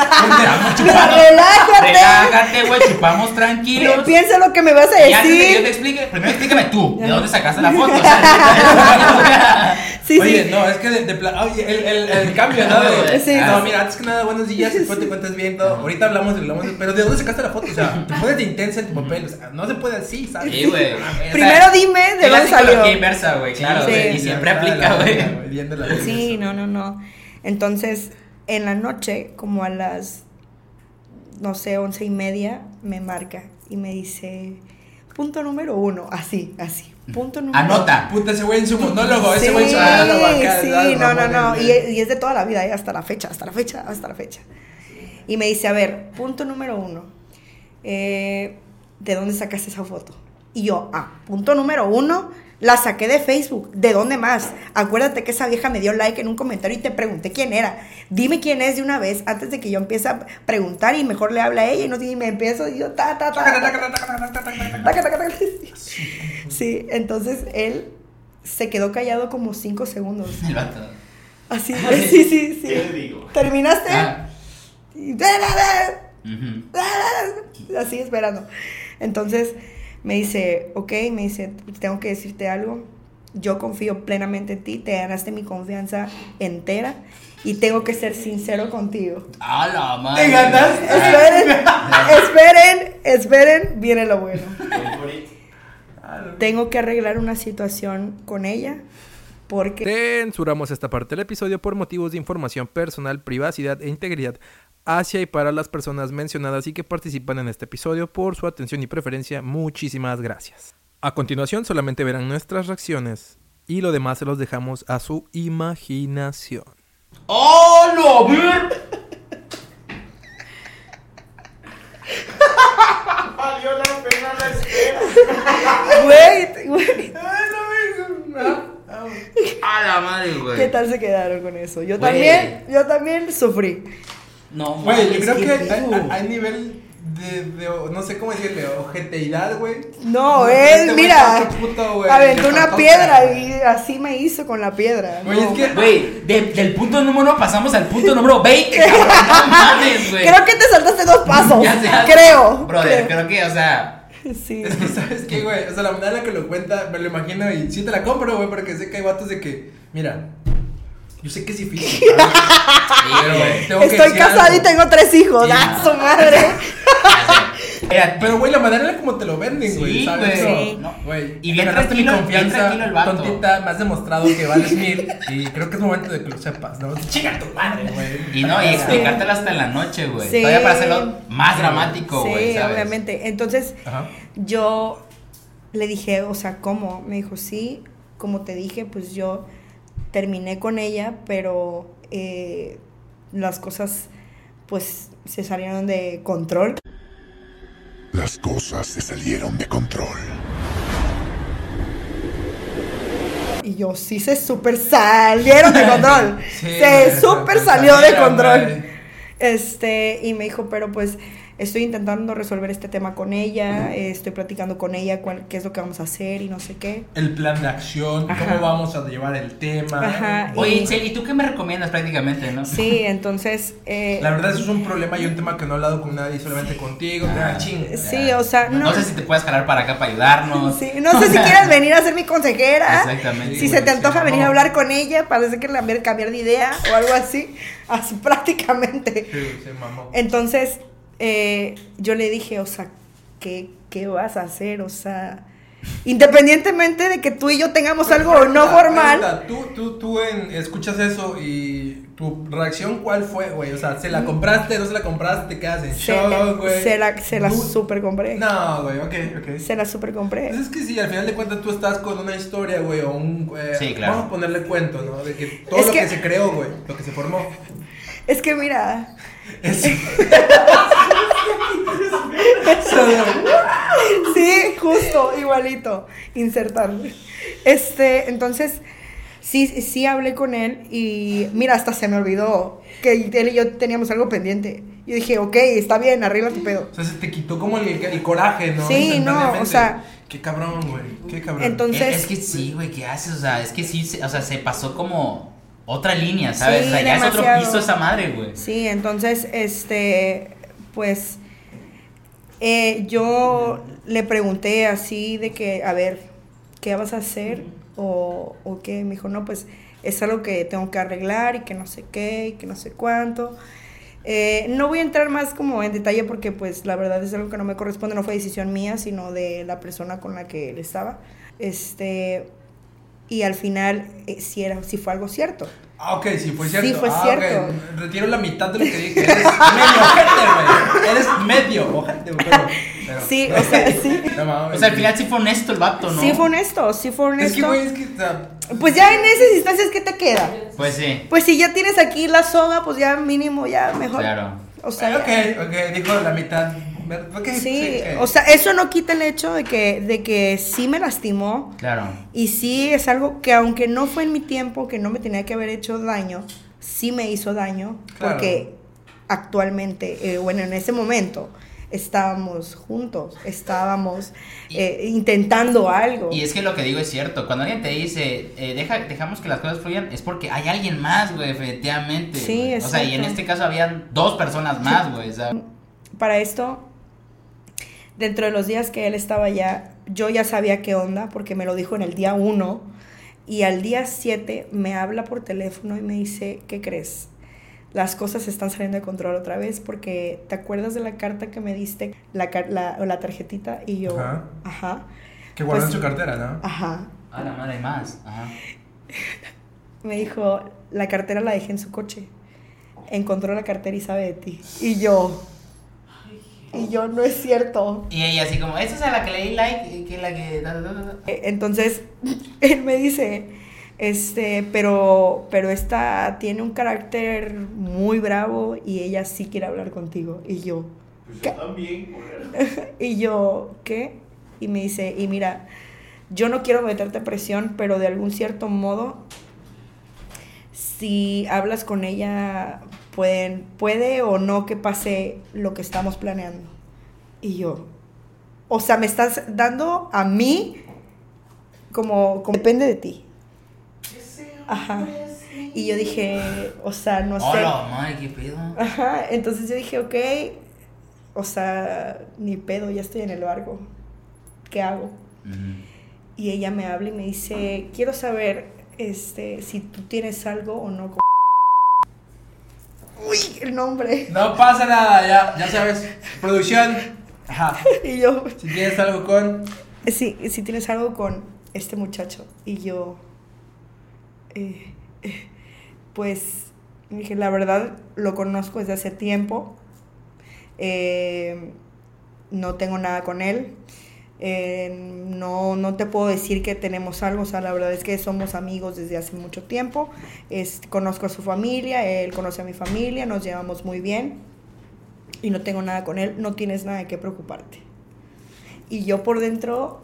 Relájate. Relájate, güey. Chupamos tranquilos. Pi- Piensa lo que me vas a Y antes de que yo te decir. explique, primero explícame tú. ¿De dónde sacaste la foto? O sea, Sí, Oye, sí. no, es que de, de pla- oye, el, el, el cambio, ¿no? De- Sí. No, mira, antes que nada, buenos días, después te cuentas bien todo. Ahorita hablamos, hablamos, de- pero ¿de dónde sacaste la foto? O sea, te pones de intensa en tu papel, o sea, no se puede así, ¿sabes? Sí, güey. Primero dime de dónde salió. inversa, güey, claro. Sí. güey, Y siempre aplica, la güey. viendo. Sí, no, no, no. Entonces, en la noche, como a las, no sé, once y media, me marca y me dice, punto número uno, así, así. Punto número Anota. Puta, ese güey en su monólogo, ese Sí, güey en su monólogo acá. sí, no, no, no. Y es de toda la vida, eh, hasta la fecha, hasta la fecha, hasta la fecha. Y me dice, a ver, punto número uno, eh, ¿de dónde sacaste esa foto? Y yo, ah, punto número uno, la saqué de Facebook. ¿De dónde más? Acuérdate que esa vieja me dio like en un comentario y te pregunté quién era. Dime quién es de una vez antes de que yo empiece a preguntar y mejor le habla a ella y no y me empiezo y yo ta ta ta. Sí, entonces él se quedó callado como cinco segundos. Así, sí, sí, sí. ¿Qué le digo? ¿Terminaste? Ah, Así esperando. Entonces me dice, ok, me dice, tengo que decirte algo. Yo confío plenamente en ti, te ganaste mi confianza entera y tengo que ser sincero contigo. A la madre. Te ganaste. Esperen, esperen, esperen, viene lo bueno. Tengo que arreglar una situación con ella porque Censuramos esta parte del episodio por motivos de información personal, privacidad e integridad hacia y para las personas mencionadas y que participan en este episodio por su atención y preferencia. Muchísimas gracias. A continuación solamente verán nuestras reacciones y lo demás se los dejamos a su imaginación. ¡Oh, no! Valió la pena la espera. Wait, wait. A la madre, güey. ¿Qué tal se quedaron con eso? Yo Güey. también, yo también sufrí. No, Güey, yo mames, creo que hay, nivel de, de, no sé cómo decirle, ojeteidad, güey. No, este él, güey mira, puto, güey, aventó una piedra y así me hizo con la piedra. Güey, no. es que- Güey, de- del punto número uno pasamos al punto número 20, cabrón. No mames, güey. Creo que te saltaste dos pasos. Ya sé, creo. Brother, creo. creo que, o sea. Sí. Es que, ¿sabes qué, güey? O sea, la manera en la que lo cuenta, me lo imagino y sí te la compro, güey, porque sé que hay vatos de que, mira, yo sé que es difícil, Sí, pero güey. tengo que Estoy casada algo. y tengo tres hijos. Sí. ¡Ah, su madre! Pero, güey, la manera en la como te lo venden, güey, Sí, ¿sabes? Sí. no, güey. Y bien ganaste mi bien confianza, tranquilo el vato. tontita, me has demostrado que vales mil y creo que es momento de que lo sepas, ¿no? Chinga tu madre, güey. Y no, y explicártelo hasta en la noche, güey. Sí. Todavía para hacerlo más dramático, güey. Sí, ¿sabes? obviamente. Entonces, Ajá. yo le dije, o sea, ¿cómo? Me dijo, sí, como te dije, pues yo terminé con ella, pero eh, las cosas, pues, se salieron de control. Las cosas se salieron de control. Y yo, sí, se super salieron de control. Sí, se super salió de control. Este, y me dijo, pero pues estoy intentando resolver este tema con ella, eh, estoy platicando con ella cuál, qué es lo que vamos a hacer y no sé qué. El plan de acción, Ajá. cómo vamos a llevar el tema. Ajá. Oye, Y- ¿y tú qué me recomiendas prácticamente, no? Sí, entonces... eh, La verdad, eso es un problema y un tema que no he hablado con nadie, solamente contigo. Ah, ching. Sí, o sea, no, No sé si te puedes jalar para acá para ayudarnos. sí, no sé si quieres venir a ser mi consejera. Exactamente. Si Sí, se te antoja sí, venir a hablar con ella, parece que cambiar, cambiar de idea o algo así, así prácticamente. Sí, se mamó. Entonces, eh, yo le dije, o sea, ¿qué, ¿qué vas a hacer? O sea, independientemente de que tú y yo tengamos algo no Pregunta, formal. pregunta, Tú, tú, tú en- escuchas eso y tu reacción, ¿cuál fue, güey? O sea, ¿se la compraste, no se la compraste, te quedas en Se la, shock, güey? se la, se la super compré. No, güey, ok, ok. Se la super compré. Pues es que sí, al final de cuentas tú estás con una historia, güey, o un... eh, Sí, claro. Vamos a ponerle cuento, ¿no? De que todo Es lo que... que- se creó, güey, lo que se formó. Es que mira, Es... sí, Sí, justo, igualito. Insertar. Este, entonces, sí, sí hablé con él y mira, hasta se me olvidó que él y yo teníamos algo pendiente. Yo dije, ok, está bien, arregla tu pedo. O sea, se te quitó como el, el coraje, ¿no? Sí, no, o sea- Qué cabrón, güey. Qué cabrón. Entonces- Es, que sí, güey, ¿qué haces? O sea, es que sí, o sea, se pasó como otra línea, ¿sabes? Sí, o sea, ya es otro demasiado. piso esa madre, güey. Sí, entonces, este, pues, eh, yo le pregunté así de que, a ver, ¿qué vas a hacer? O, o qué, me dijo, no, pues, es algo que tengo que arreglar y que no sé qué, y que no sé cuánto. Eh, no voy a entrar más como en detalle porque, pues, la verdad es algo que no me corresponde, no fue decisión mía, sino de la persona con la que él estaba. Este, y al final, eh, sí, era, sí fue algo cierto. Ah, ok, sí, fue cierto. Sí, fue Ah, cierto. Retiro la mitad de lo que dije. Eres medio ojete, güey. Eres medio ojete, güey. Pero, pero- Sí, o sea, sí. No mames, O sea, al final sí fue honesto el vato, ¿no? Sí fue honesto, sí fue honesto. Es que, güey, es que. o sea, Pues ya en esas instancias, ¿qué te queda? Pues sí, Pues si ya tienes aquí la soga, pues ya mínimo, ya mejor. claro. O sea, ok, ok, dijo la mitad. Sí, o sea, eso no quita el hecho de que, de que sí me lastimó. Claro. Y sí es algo que aunque no fue en mi tiempo, que no me tenía que haber hecho daño, sí me hizo daño. Claro. Porque actualmente, eh, bueno, en ese momento, estábamos juntos, estábamos Y- eh, intentando algo. Y es que lo que digo es cierto. Cuando alguien te dice, eh, deja, dejamos que las cosas fluyan, es porque hay alguien más, güey, definitivamente. Sí, güey. O sea, y en este caso habían dos personas más, güey. Para esto, dentro de los días que él estaba allá, yo ya sabía qué onda, porque me lo dijo en el día 1, y al día 7 me habla por teléfono y me dice, ¿qué crees? Las cosas están saliendo de control otra vez porque te acuerdas de la carta que me diste, la, la, o la tarjetita, y yo, Ajá. ajá, Que guardó en pues- su cartera, ¿no? ajá. a la madre más. Ajá. Me dijo, la cartera la dejé en su coche. Encontró la cartera y sabe de ti. Y yo, y yo, no es cierto. Y ella así como, esa es a la que le di like, y que la que... da, da, da, da". Eh, Entonces, él me dice, este, pero, pero esta tiene un carácter muy bravo y ella sí quiere hablar contigo. Y yo, Pues ¿Qué? yo también, y yo, ¿qué? Y me dice, y mira, yo no quiero meterte presión, pero de algún cierto modo, si hablas con ella, pueden, puede o no que pase lo que estamos planeando. Y yo, o sea, me estás dando a mí como, como depende de ti. Ajá. Y yo dije, o sea, no sé. Hola, madre, qué pedo. Ajá, entonces yo dije, ok, o sea, ni pedo, ya estoy en el barco. ¿Qué hago? Y ella me habla y me dice, quiero saber este, si tú tienes algo o no. Con-". Uy, el nombre. No pasa nada, ya, ya sabes. Producción. Ajá. Y yo, Si tienes algo con. sí, si tienes algo con este muchacho. Y yo, eh, eh, pues, dije, la verdad, lo conozco desde hace tiempo. Eh, no tengo nada con él. Eh, no, no te puedo decir que tenemos algo, o sea, la verdad es que somos amigos desde hace mucho tiempo. Es, conozco a su familia, él conoce a mi familia, nos llevamos muy bien y no tengo nada con él, no tienes nada de qué preocuparte. Y yo por dentro,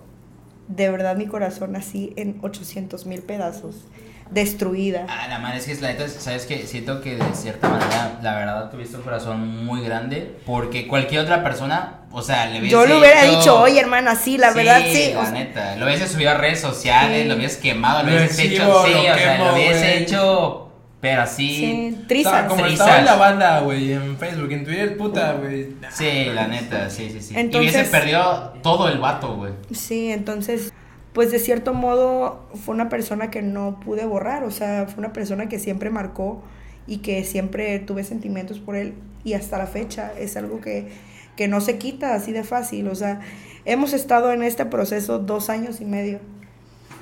de verdad mi corazón así en 800 mil pedazos, destruida. Ah, la madre, es que es la neta, sabes que siento que de cierta manera, la verdad, tuviste un corazón muy grande. Porque cualquier otra persona, o sea, le hubiese Yo le hubiera hecho- dicho, oye hermana, sí, la verdad sí. La o sea, neta, lo hubiese subido a redes sociales, Sí. lo hubiese quemado, lo Lo hubiese hecho, sí, lo o sea, lo hubiese hecho, pero así. sí, trizas. como Trizas. estaba en la banda, güey, en Facebook, en Twitter, puta, güey. Sí, la neta, sí, sí, sí. y Entonces- hubiese perdido todo el vato, güey. Sí, entonces, pues de cierto modo fue una persona que no pude borrar, o sea, fue una persona que siempre marcó y que siempre tuve sentimientos por él y hasta la fecha es algo que, que no se quita así de fácil, o sea, hemos estado en este proceso dos años y medio.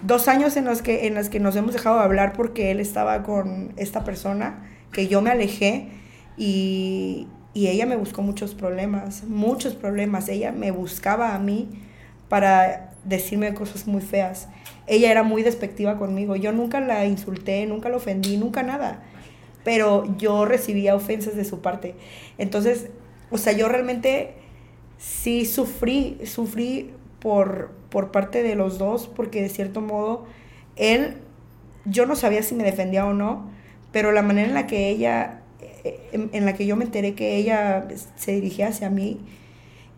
Dos años en los que, en los que nos hemos dejado de hablar porque él estaba con esta persona, que yo me alejé y, y ella me buscó muchos problemas, muchos problemas. Ella me buscaba a mí para decirme cosas muy feas. Ella era muy despectiva conmigo. Yo nunca la insulté, nunca la ofendí, nunca nada. Pero yo recibía ofensas de su parte. Entonces, o sea, yo realmente sí sufrí, sufrí por, por parte de los dos, porque de cierto modo, él, yo no sabía si me defendía o no, pero la manera en la que ella, eh, en, en la que yo me enteré que ella se dirigía hacia mí,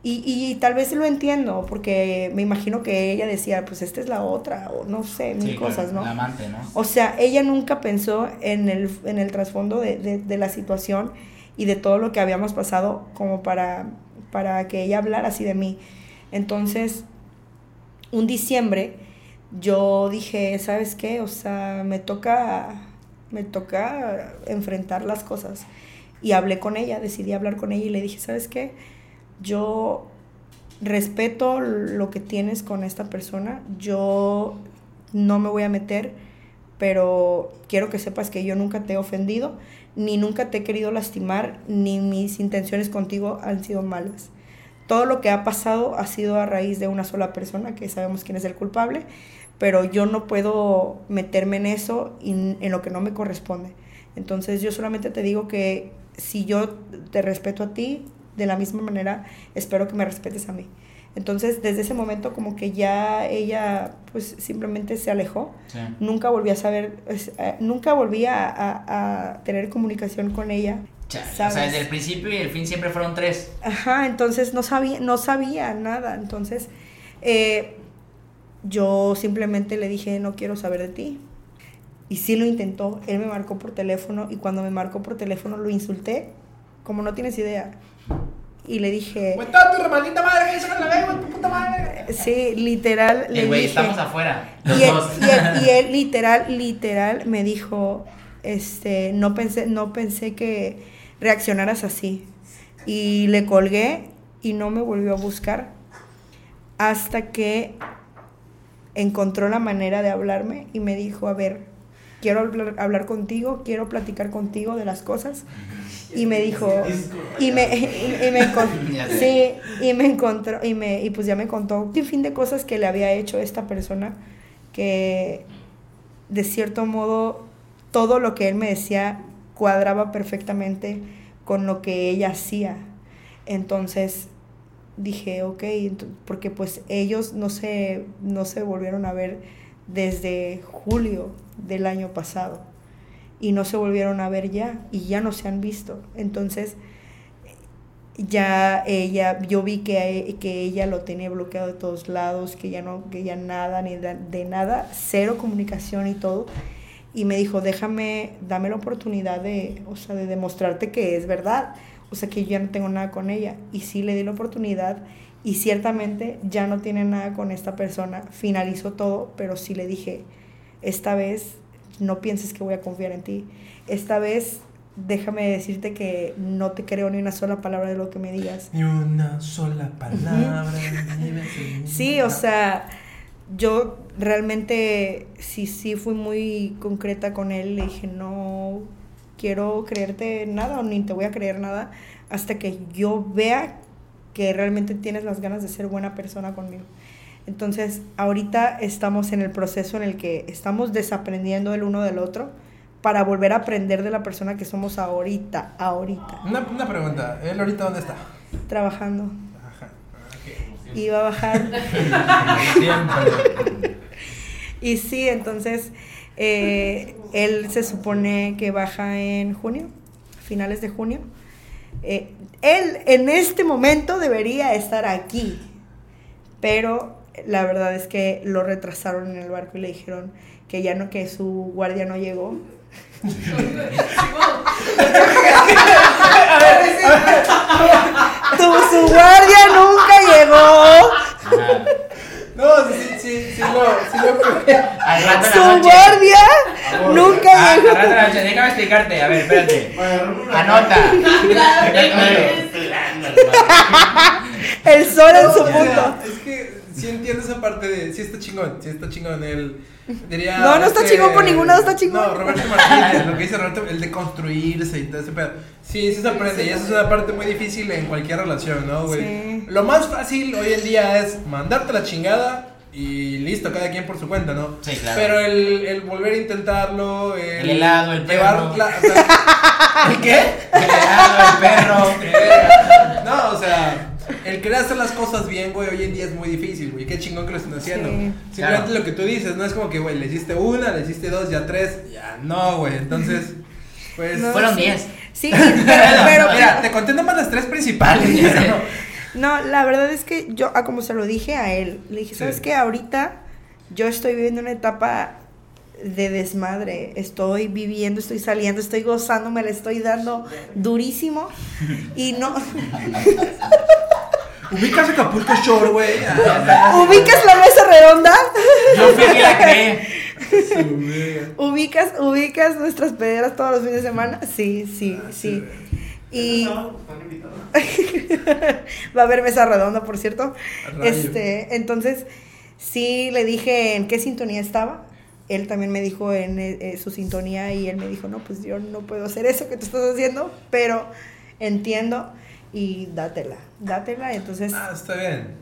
y, y tal vez lo entiendo, porque me imagino que ella decía, pues esta es la otra, o no sé, mil Sí, cosas, ¿no? La amante, ¿no? O sea, ella nunca pensó en el, en el trasfondo de, de- de la situación y de todo lo que habíamos pasado como para, para que ella hablara así de mí. Entonces, un diciembre, yo dije, ¿sabes qué? O sea, me toca, me toca enfrentar las cosas. Y hablé con ella, decidí hablar con ella y le dije, ¿sabes qué? Yo respeto lo que tienes con esta persona, yo no me voy a meter, pero quiero que sepas que yo nunca te he ofendido, ni nunca te he querido lastimar, ni mis intenciones contigo han sido malas. Todo lo que ha pasado ha sido a raíz de una sola persona, que sabemos quién es el culpable, pero yo no puedo meterme en eso y en lo que no me corresponde. Entonces yo solamente te digo que si yo te respeto a ti, de la misma manera espero que me respetes a mí. Entonces desde ese momento como que ya ella pues simplemente se alejó. Sí. Nunca volví a saber, es- eh, nunca volví a, a- a tener comunicación con ella. Chale, o ¿sabes? sea, desde el principio y el fin siempre fueron tres. Ajá, entonces no sabía, no sabía nada. Entonces, eh, yo simplemente le dije, no quiero saber de ti. Y sí lo intentó. Él me marcó por teléfono y cuando me marcó por teléfono lo insulté, como no tienes idea. Y le dije, tu maldita madre, que la tu puta madre. sí, literal, le Eh, güey, dije. estamos afuera. Los Y él, dos. y él- y él literal, literal me dijo, este, no pensé, no pensé que reaccionaras así. Y le colgué y no me volvió a buscar hasta que encontró la manera de hablarme y me dijo, a ver, quiero hablar, hablar contigo, quiero platicar contigo de las cosas. Y me dijo, y me, y, y me encon- Ya sé. sí, y me encontró, y me, y pues ya me contó un fin de cosas que le había hecho esta persona, que de cierto modo todo lo que él me decía cuadraba perfectamente con lo que ella hacía. Entonces dije, ok, porque pues ellos no se, no se volvieron a ver desde julio del año pasado y no se volvieron a ver ya y ya no se han visto. Entonces ya ella, yo vi que, que ella lo tenía bloqueado de todos lados, que ya no, que ya nada, ni de, nada, cero comunicación y todo. Y me dijo, déjame, dame la oportunidad de, o sea, de demostrarte que es verdad. O sea, que yo ya no tengo nada con ella. Y sí le di la oportunidad y ciertamente ya no tiene nada con esta persona. Finalizó todo, pero sí le dije, esta vez no pienses que voy a confiar en ti. Esta vez déjame decirte que no te creo ni una sola palabra de lo que me digas. Ni una sola palabra. Sí, o sea, yo realmente sí, sí fui muy concreta con él. Le dije, no quiero creerte nada o ni te voy a creer nada hasta que yo vea que realmente tienes las ganas de ser buena persona conmigo. Entonces, ahorita estamos en el proceso en el que estamos desaprendiendo el uno del otro para volver a aprender de la persona que somos ahorita, ahorita, Una, una pregunta, ¿él ahorita dónde está? trabajando. Ajá. Va a bajar. Y sí, entonces eh, él se supone que baja en junio, finales de junio. Eh, él en este momento debería estar aquí, pero la verdad es que lo retrasaron en el barco y le dijeron que ya no, que su guardia no llegó. Tu, su guardia nunca llegó. Ajá. No, sí, sí, sí, lo, sí lo Al rato en Su guardia nunca Ah, al llegó. en la noche. Déjame explicarte. A ver, espérate. Anota. El sol en su punto. Es que sí entiendo esa parte de. Sí está chingón, sí está chingón él. Diría. No, no está que- chingón por ningún lado, está chingón. No, Roberto Martínez, lo que dice Roberto, el de construirse y todo ese pedo. Sí, sí se aprende. Y eso es una parte muy difícil en cualquier relación, ¿no, güey? Sí. Lo más fácil hoy en día es mandarte la chingada. Y listo, cada quien por su cuenta, ¿no? Sí, claro. Pero el, el volver a intentarlo, el, El helado, el llevar perro. la- o sea, ¿El qué? El helado, el perro. No, o sea, el querer hacer las cosas bien, güey, hoy en día es muy difícil, güey. Qué chingón que lo están haciendo. Sí. Simplemente Claro. lo que tú dices, no es como que, güey, le hiciste una, le hiciste dos, ya tres, ya no, güey. Entonces, pues. No, Fueron sí. 10. Sí, pero, pero- Mira, te conté nomás las tres principales. No, la verdad es que yo, ah, como se lo dije a él, le dije, Sí. ¿sabes qué? Ahorita yo estoy viviendo una etapa de desmadre. Estoy viviendo, estoy saliendo, estoy gozando, me la estoy dando durísimo. Y no. Ubicas Acapulco Shore, güey. Ah, ¿Ubicas la mesa redonda? Yo fui que la. ¿Ubicas, ubicas nuestras pederas todos los fines de semana? Sí, sí, sí. Y Están invitados. va a haber mesa redonda, por cierto. Este, entonces, sí le dije en qué sintonía estaba. Él también me dijo en eh, eh, su sintonía y él me dijo, no, pues yo no puedo hacer eso que tú estás haciendo, pero entiendo y dátela, dátela. Entonces, Ah, está bien.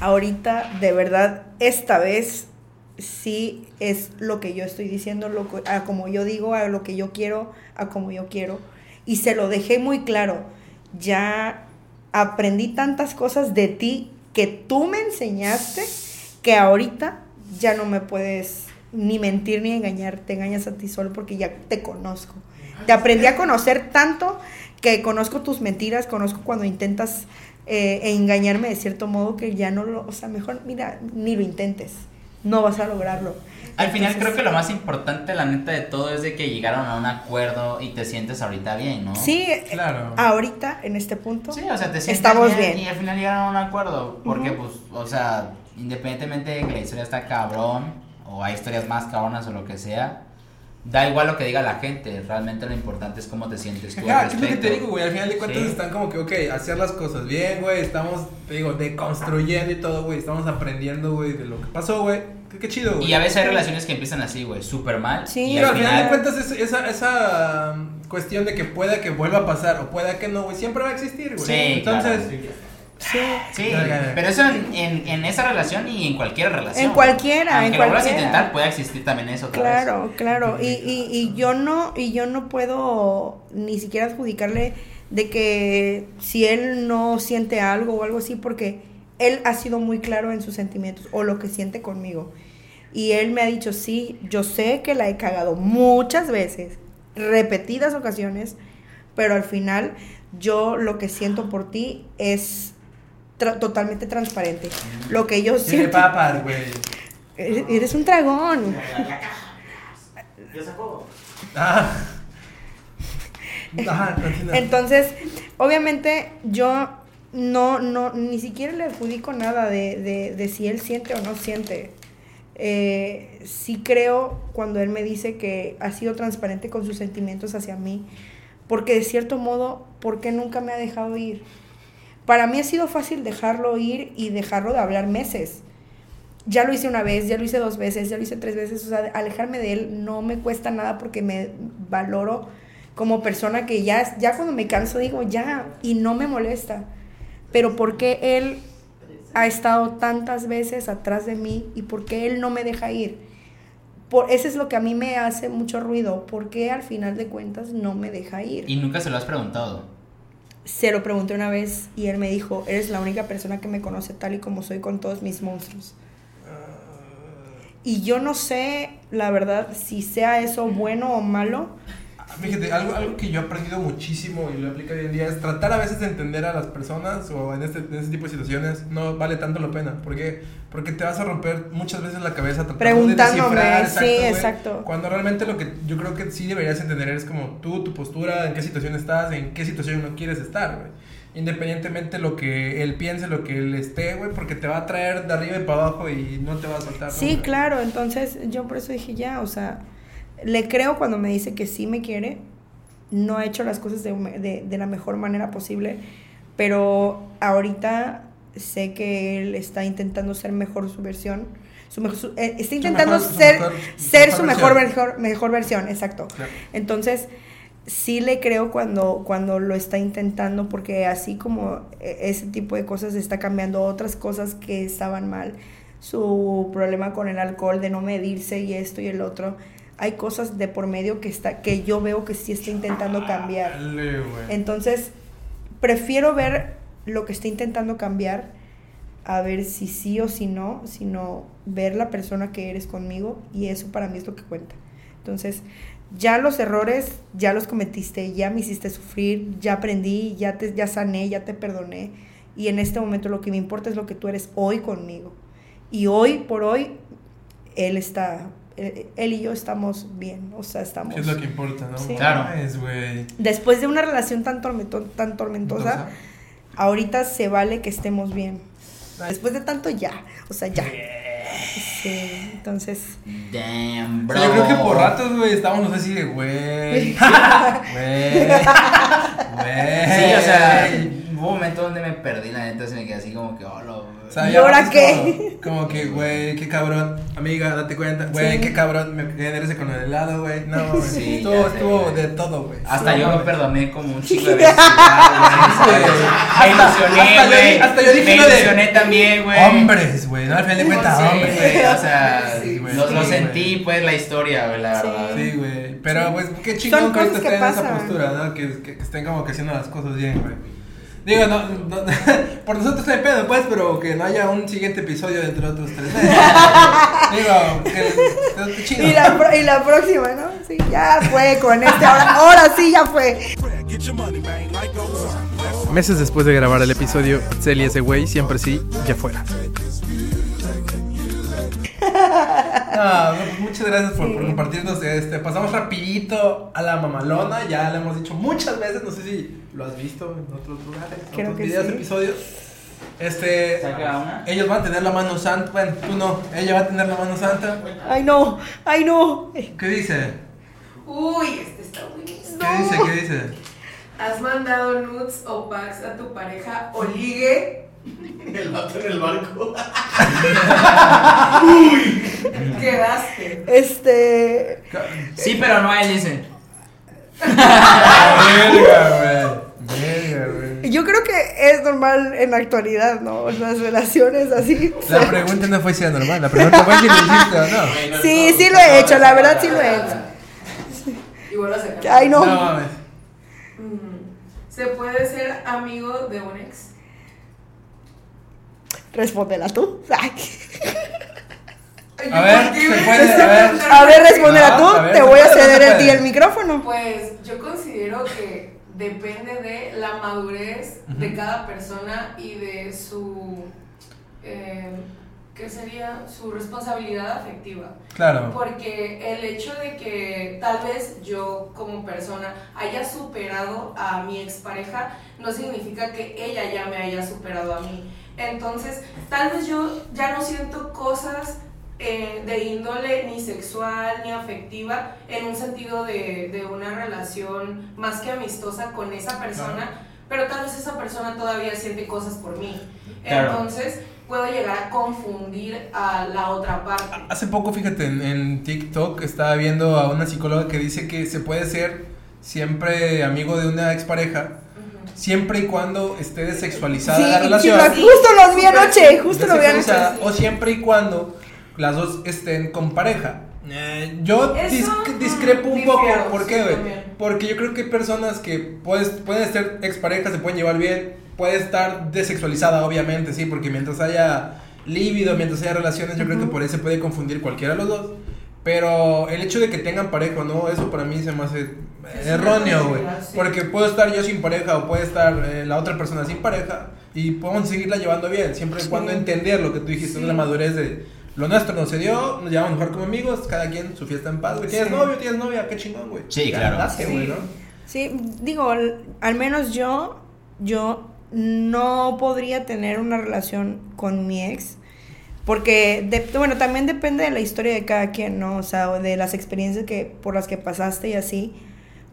ahorita, de verdad, esta vez sí es lo que yo estoy diciendo, lo a como yo digo, a lo que yo quiero, a como yo quiero. Y se lo dejé muy claro. Ya aprendí tantas cosas de ti que tú me enseñaste que ahorita ya no me puedes ni mentir ni engañar. Te engañas a ti solo porque ya te conozco. Te aprendí a conocer tanto que conozco tus mentiras, conozco cuando intentas eh, engañarme de cierto modo que ya no lo, o sea, mejor, mira, ni lo intentes, no vas a lograrlo. Al final Entonces, creo que lo más importante, la neta de todo, es de que llegaron a un acuerdo y te sientes ahorita bien, ¿no? Sí, Claro. ahorita, en este punto, Sí, o sea, te sientes Estamos bien, bien. y al final llegaron a un acuerdo. Porque, Ujú. pues, o sea, independientemente de que la historia está cabrón, o hay historias más cabronas o lo que sea, da igual lo que diga la gente. Realmente lo importante es cómo te sientes tú. al Ajá, ¿qué es lo que te digo, güey? Al final de cuentas Sí. están como que, ok, hacer las cosas bien, güey. Estamos, te digo, deconstruyendo y todo, güey. Estamos aprendiendo, güey, de lo que pasó, güey. Qué, qué chido, güey. Y a veces hay relaciones que empiezan así, güey, súper mal. Sí. y Pero al al final de cuentas, es- esa, esa um, cuestión de que pueda que vuelva a pasar o pueda que no, güey, siempre va a existir, güey. Sí, Entonces, claro. sí, Sí, pero eso en, en, en esa relación y en cualquier relación. En cualquiera, Aunque en lo vuelvas a intentar, puede existir también eso otra vez. Claro, claro. Y, y, y yo no, y yo no puedo ni siquiera adjudicarle de que si él no siente algo o algo así, porque él ha sido muy claro en sus sentimientos o lo que siente conmigo. Y él me ha dicho, sí, yo sé que la he cagado muchas veces, repetidas ocasiones, pero al final yo lo que siento por ti es tra- totalmente transparente. Lo que yo tiene siento... papas, güey. Eres eres un dragón. ¿Ya sacó? Ah. Entonces, obviamente yo no, no, ni siquiera le adjudico nada de, de, de si él siente o no siente. Eh, sí creo cuando él me dice que ha sido transparente con sus sentimientos hacia mí, porque de cierto modo, ¿por qué nunca me ha dejado ir? Para mí ha sido fácil dejarlo ir y dejarlo de hablar meses. Ya lo hice una vez, ya lo hice dos veces, ya lo hice tres veces. O sea, alejarme de él no me cuesta nada porque me valoro como persona que ya, ya cuando me canso digo ya y no me molesta. Pero ¿por qué él ha estado tantas veces atrás de mí y por qué él no me deja ir? Por, eso es lo que a mí me hace mucho ruido. ¿Por qué al final de cuentas no me deja ir? Y nunca se lo has preguntado. Se lo pregunté una vez y él me dijo, eres la única persona que me conoce tal y como soy con todos mis monstruos. Y yo no sé, la verdad, si sea eso bueno o malo. Fíjate, algo, algo que yo he aprendido muchísimo y lo aplico hoy en día es tratar a veces de entender a las personas o en este, en este tipo de situaciones no vale tanto la pena. ¿Por qué? Porque te vas a romper muchas veces la cabeza tratando Preguntándome, de descifrar, sí, güey, exacto. Cuando realmente lo que yo creo que sí deberías entender es como tú, tu postura, en qué situación estás, en qué situación no quieres estar, güey. Independientemente lo que él piense, lo que él esté, güey, porque te va a traer de arriba y para abajo y no te va a soltar. Sí, claro, entonces yo por eso dije ya, o sea, le creo cuando me dice que sí me quiere, no ha hecho las cosas de, de- de la mejor manera posible, pero ahorita sé que él está intentando ser mejor su versión, su mejor, su- eh, está intentando mejor- su ser, mejor- ser su mejor, versión. mejor, mejor versión, exacto. Claro. Entonces, sí le creo cuando, cuando lo está intentando, porque así como e- ese tipo de cosas está cambiando otras cosas que estaban mal, su problema con el alcohol, de no medirse y esto y el otro, hay cosas de por medio que, está, que yo veo que sí está intentando cambiar. Entonces, prefiero ver lo que esté intentando cambiar a ver si sí o si no, sino ver la persona que eres conmigo y eso para mí es lo que cuenta. Entonces, ya los errores ya los cometiste, ya me hiciste sufrir, ya aprendí, ya te ya sané, ya te perdoné y en este momento lo que me importa es lo que tú eres hoy conmigo. Y hoy por hoy él está él, y yo estamos bien, o sea, estamos ¿Qué es lo que importa, no? Sí. Claro. Es, después de una relación tan tormento- tan tormentosa, Entonces, ahorita se vale que estemos bien. Después de tanto ya, o sea, ya. Sí, entonces Damn, bro. yo creo que por ratos, güey, estábamos así de, güey. Güey. Güey. Sí, o sea, hubo un momento donde me perdí, la neta, se me quedé así como que, oh, lo- O sea, ¿Y ahora qué? Como, como que, güey, qué cabrón. Amiga, date cuenta. Güey, Sí. qué cabrón. Me quedé en ese con el helado, güey. No, güey. Sí, estuvo, estuvo güey. de todo, güey. Hasta Sí, yo me güey. perdoné como un chico de veces. güey. Me ilusioné, hasta yo güey. di- hasta yo dije Me lo de- ilusioné también, güey. Hombres, güey. No, al final de cuentas, Sí, hombres. güey, o sea, Sí, güey, lo, lo sentí, pues, la historia, güey, la Sí. verdad. Sí, güey. Pero, Sí. pues, qué chingón que estén en esa postura, ¿no? Que, que, que estén como que haciendo las cosas bien, güey. Digo, no, no, por nosotros no hay pedo, pues, pero que no haya un siguiente episodio dentro de otros tres meses. Digo, que, que chido. y la, pro- y la próxima, ¿no? Sí, ya fue con este ahora, ahora sí ya fue. Meses después de grabar el episodio, y ese güey siempre sí, ya fuera. No, pues, muchas gracias por, Sí. por compartirnos este. Pasamos rapidito a la mamalona, ya lo hemos dicho muchas veces, no sé si lo has visto en otros lugares, en otros que videos, sí. episodios. Este, una. ellos van a tener la mano santa, bueno, tú no, ella va a tener la mano santa. Ay, no, ay, no. ¿Qué dice? Uy, este está buenísimo. ¿Qué dice? ¿Qué dice? ¿Has mandado nudes o packs a tu pareja o ligue? El vato en el barco. Quedaste. Este. Sí, pero no a él, dice. Verga, güey. Verga, güey. Yo creo que es normal en la actualidad, ¿no? Las relaciones así. La pregunta no fue si era normal, la pregunta fue si lo hiciste o no. Sí, sí lo he hecho, la verdad sí lo he hecho. Vuelvo a sacar. Ay, no. No mames. Mm. ¿Se puede ser amigo de un ex? Respóndela tú. A ver, ¿Por qué se me puede, a ver. A ver, respóndela tú. a ver, Te voy a ceder a ti el micrófono. Pues yo considero que depende de la madurez de cada persona y de su, eh, ¿qué sería? Su responsabilidad afectiva. Claro. Porque el hecho de que tal vez yo como persona haya superado a mi expareja no significa que ella ya me haya superado a mí. Entonces, tal vez yo ya no siento cosas eh, de índole ni sexual ni afectiva en un sentido de, de una relación más que amistosa con esa persona, pero tal vez esa persona todavía siente cosas por mí. Claro. Entonces, puedo llegar a confundir a la otra parte. Hace poco, fíjate, en, en TikTok estaba viendo a una psicóloga que dice que se puede ser siempre amigo de una expareja, siempre y cuando esté desexualizada Sí, la relación. justo lo vi anoche, justo lo vi anoche. desexualizada, O siempre y cuando las dos estén con pareja. Eh, yo dis- discrepo un poco. ¿Por qué, güey? Porque yo creo que hay personas que puedes, pueden ser exparejas, se pueden llevar bien, puede estar desexualizada, obviamente, sí, porque mientras haya líbido, mientras haya relaciones, yo creo que por ahí se puede confundir cualquiera de los dos. Pero el hecho de que tengan pareja o no, eso para mí se me hace erróneo, güey. sí. Porque puedo estar yo sin pareja o puede estar eh, la otra persona sin pareja y podemos seguirla llevando bien, siempre y cuando entender lo que tú dijiste, Sí. la madurez de lo nuestro no se dio, nos llevamos mejor como amigos, cada quien su fiesta en paz, güey. ¿Tienes Sí. novio? ¿Tienes novia? Qué chingón, güey. Sí, claro. güey, ¿no? Sí, digo, al, al menos yo, yo no podría tener una relación con mi ex. Porque, de- bueno, también depende de la historia de cada quien, ¿no? O sea, de las experiencias que, por las que pasaste y así.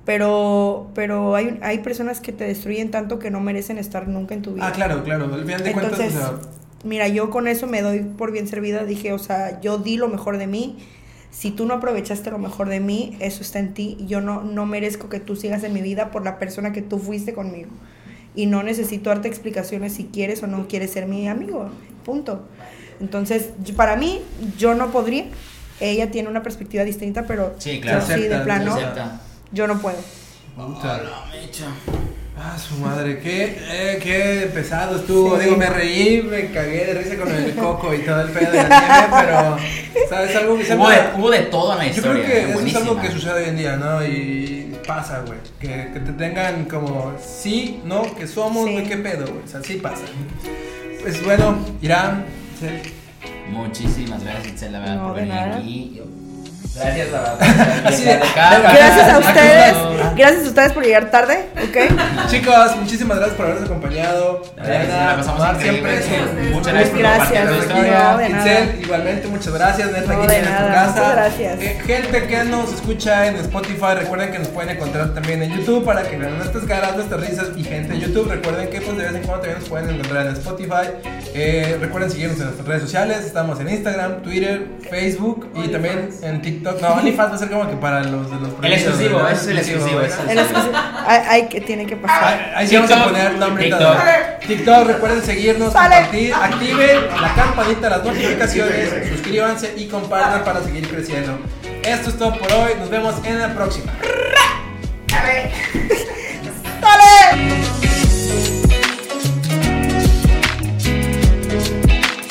Pero, pero hay, hay personas que te destruyen tanto que no merecen estar nunca en tu vida. Ah, claro, claro. Al final de cuentas, Entonces, o sea, mira, yo con eso me doy por bien servida. Dije, o sea, yo di lo mejor de mí. Si tú no aprovechaste lo mejor de mí, eso está en ti. Yo no, no merezco que tú sigas en mi vida por la persona que tú fuiste conmigo. Y no necesito darte explicaciones si quieres o no quieres ser mi amigo. Punto. Entonces, yo- para mí, yo no podría. Ella tiene una perspectiva distinta, pero Sí, claro. yo sí, de Acepta, plano, Acepta. yo no puedo. puta. mecha. Ah, su madre, qué, eh, qué pesado estuvo. Digo, me reí, me cagué de risa con el coco y todo el pedo de la nieve, pero, ¿sabes? Algo que Hubo de, hubo de todo en la Yo historia. creo que eso es algo que sucede hoy en día, ¿no? Y pasa, güey. Que, que te tengan como, sí, no, que somos, Sí. güey, qué pedo, güey. O sea, sí pasa. Pues bueno, Irán, Muchísimas gracias, Itzel, la verdad, No, por venir nada. aquí. Gracias, de- a ustedes. Gracias a ustedes por llegar tarde, ¿ok? Chicos, muchísimas gracias por habernos acompañado. Pasamos siempre. Muchas gracias por Gracias. No, de nada. Igualmente, muchas gracias. Neta, No, aquí tienes tu casa. muchas gracias. Eh, gente que nos escucha en Spotify, recuerden que nos pueden encontrar también en YouTube para que vean nuestras caras, nuestras risas. Y gente de YouTube, recuerden que pues, de vez en cuando también nos pueden encontrar en Spotify. Eh, recuerden seguirnos en nuestras redes sociales. Estamos en Instagram, Twitter, Facebook y también en TikTok. No, OnlyFans va a ser como que para los de los El exclusivo, ¿verdad? es el exclusivo, es el las- hay, hay que tiene que pasar. Ahí- sí vamos a poner nombre y TikTok. TikTok, recuerden seguirnos, Sale. compartir, activen la campanita, las notificaciones, suscríbanse y compartan para seguir creciendo. Esto es todo por hoy, nos vemos en la próxima. A ver.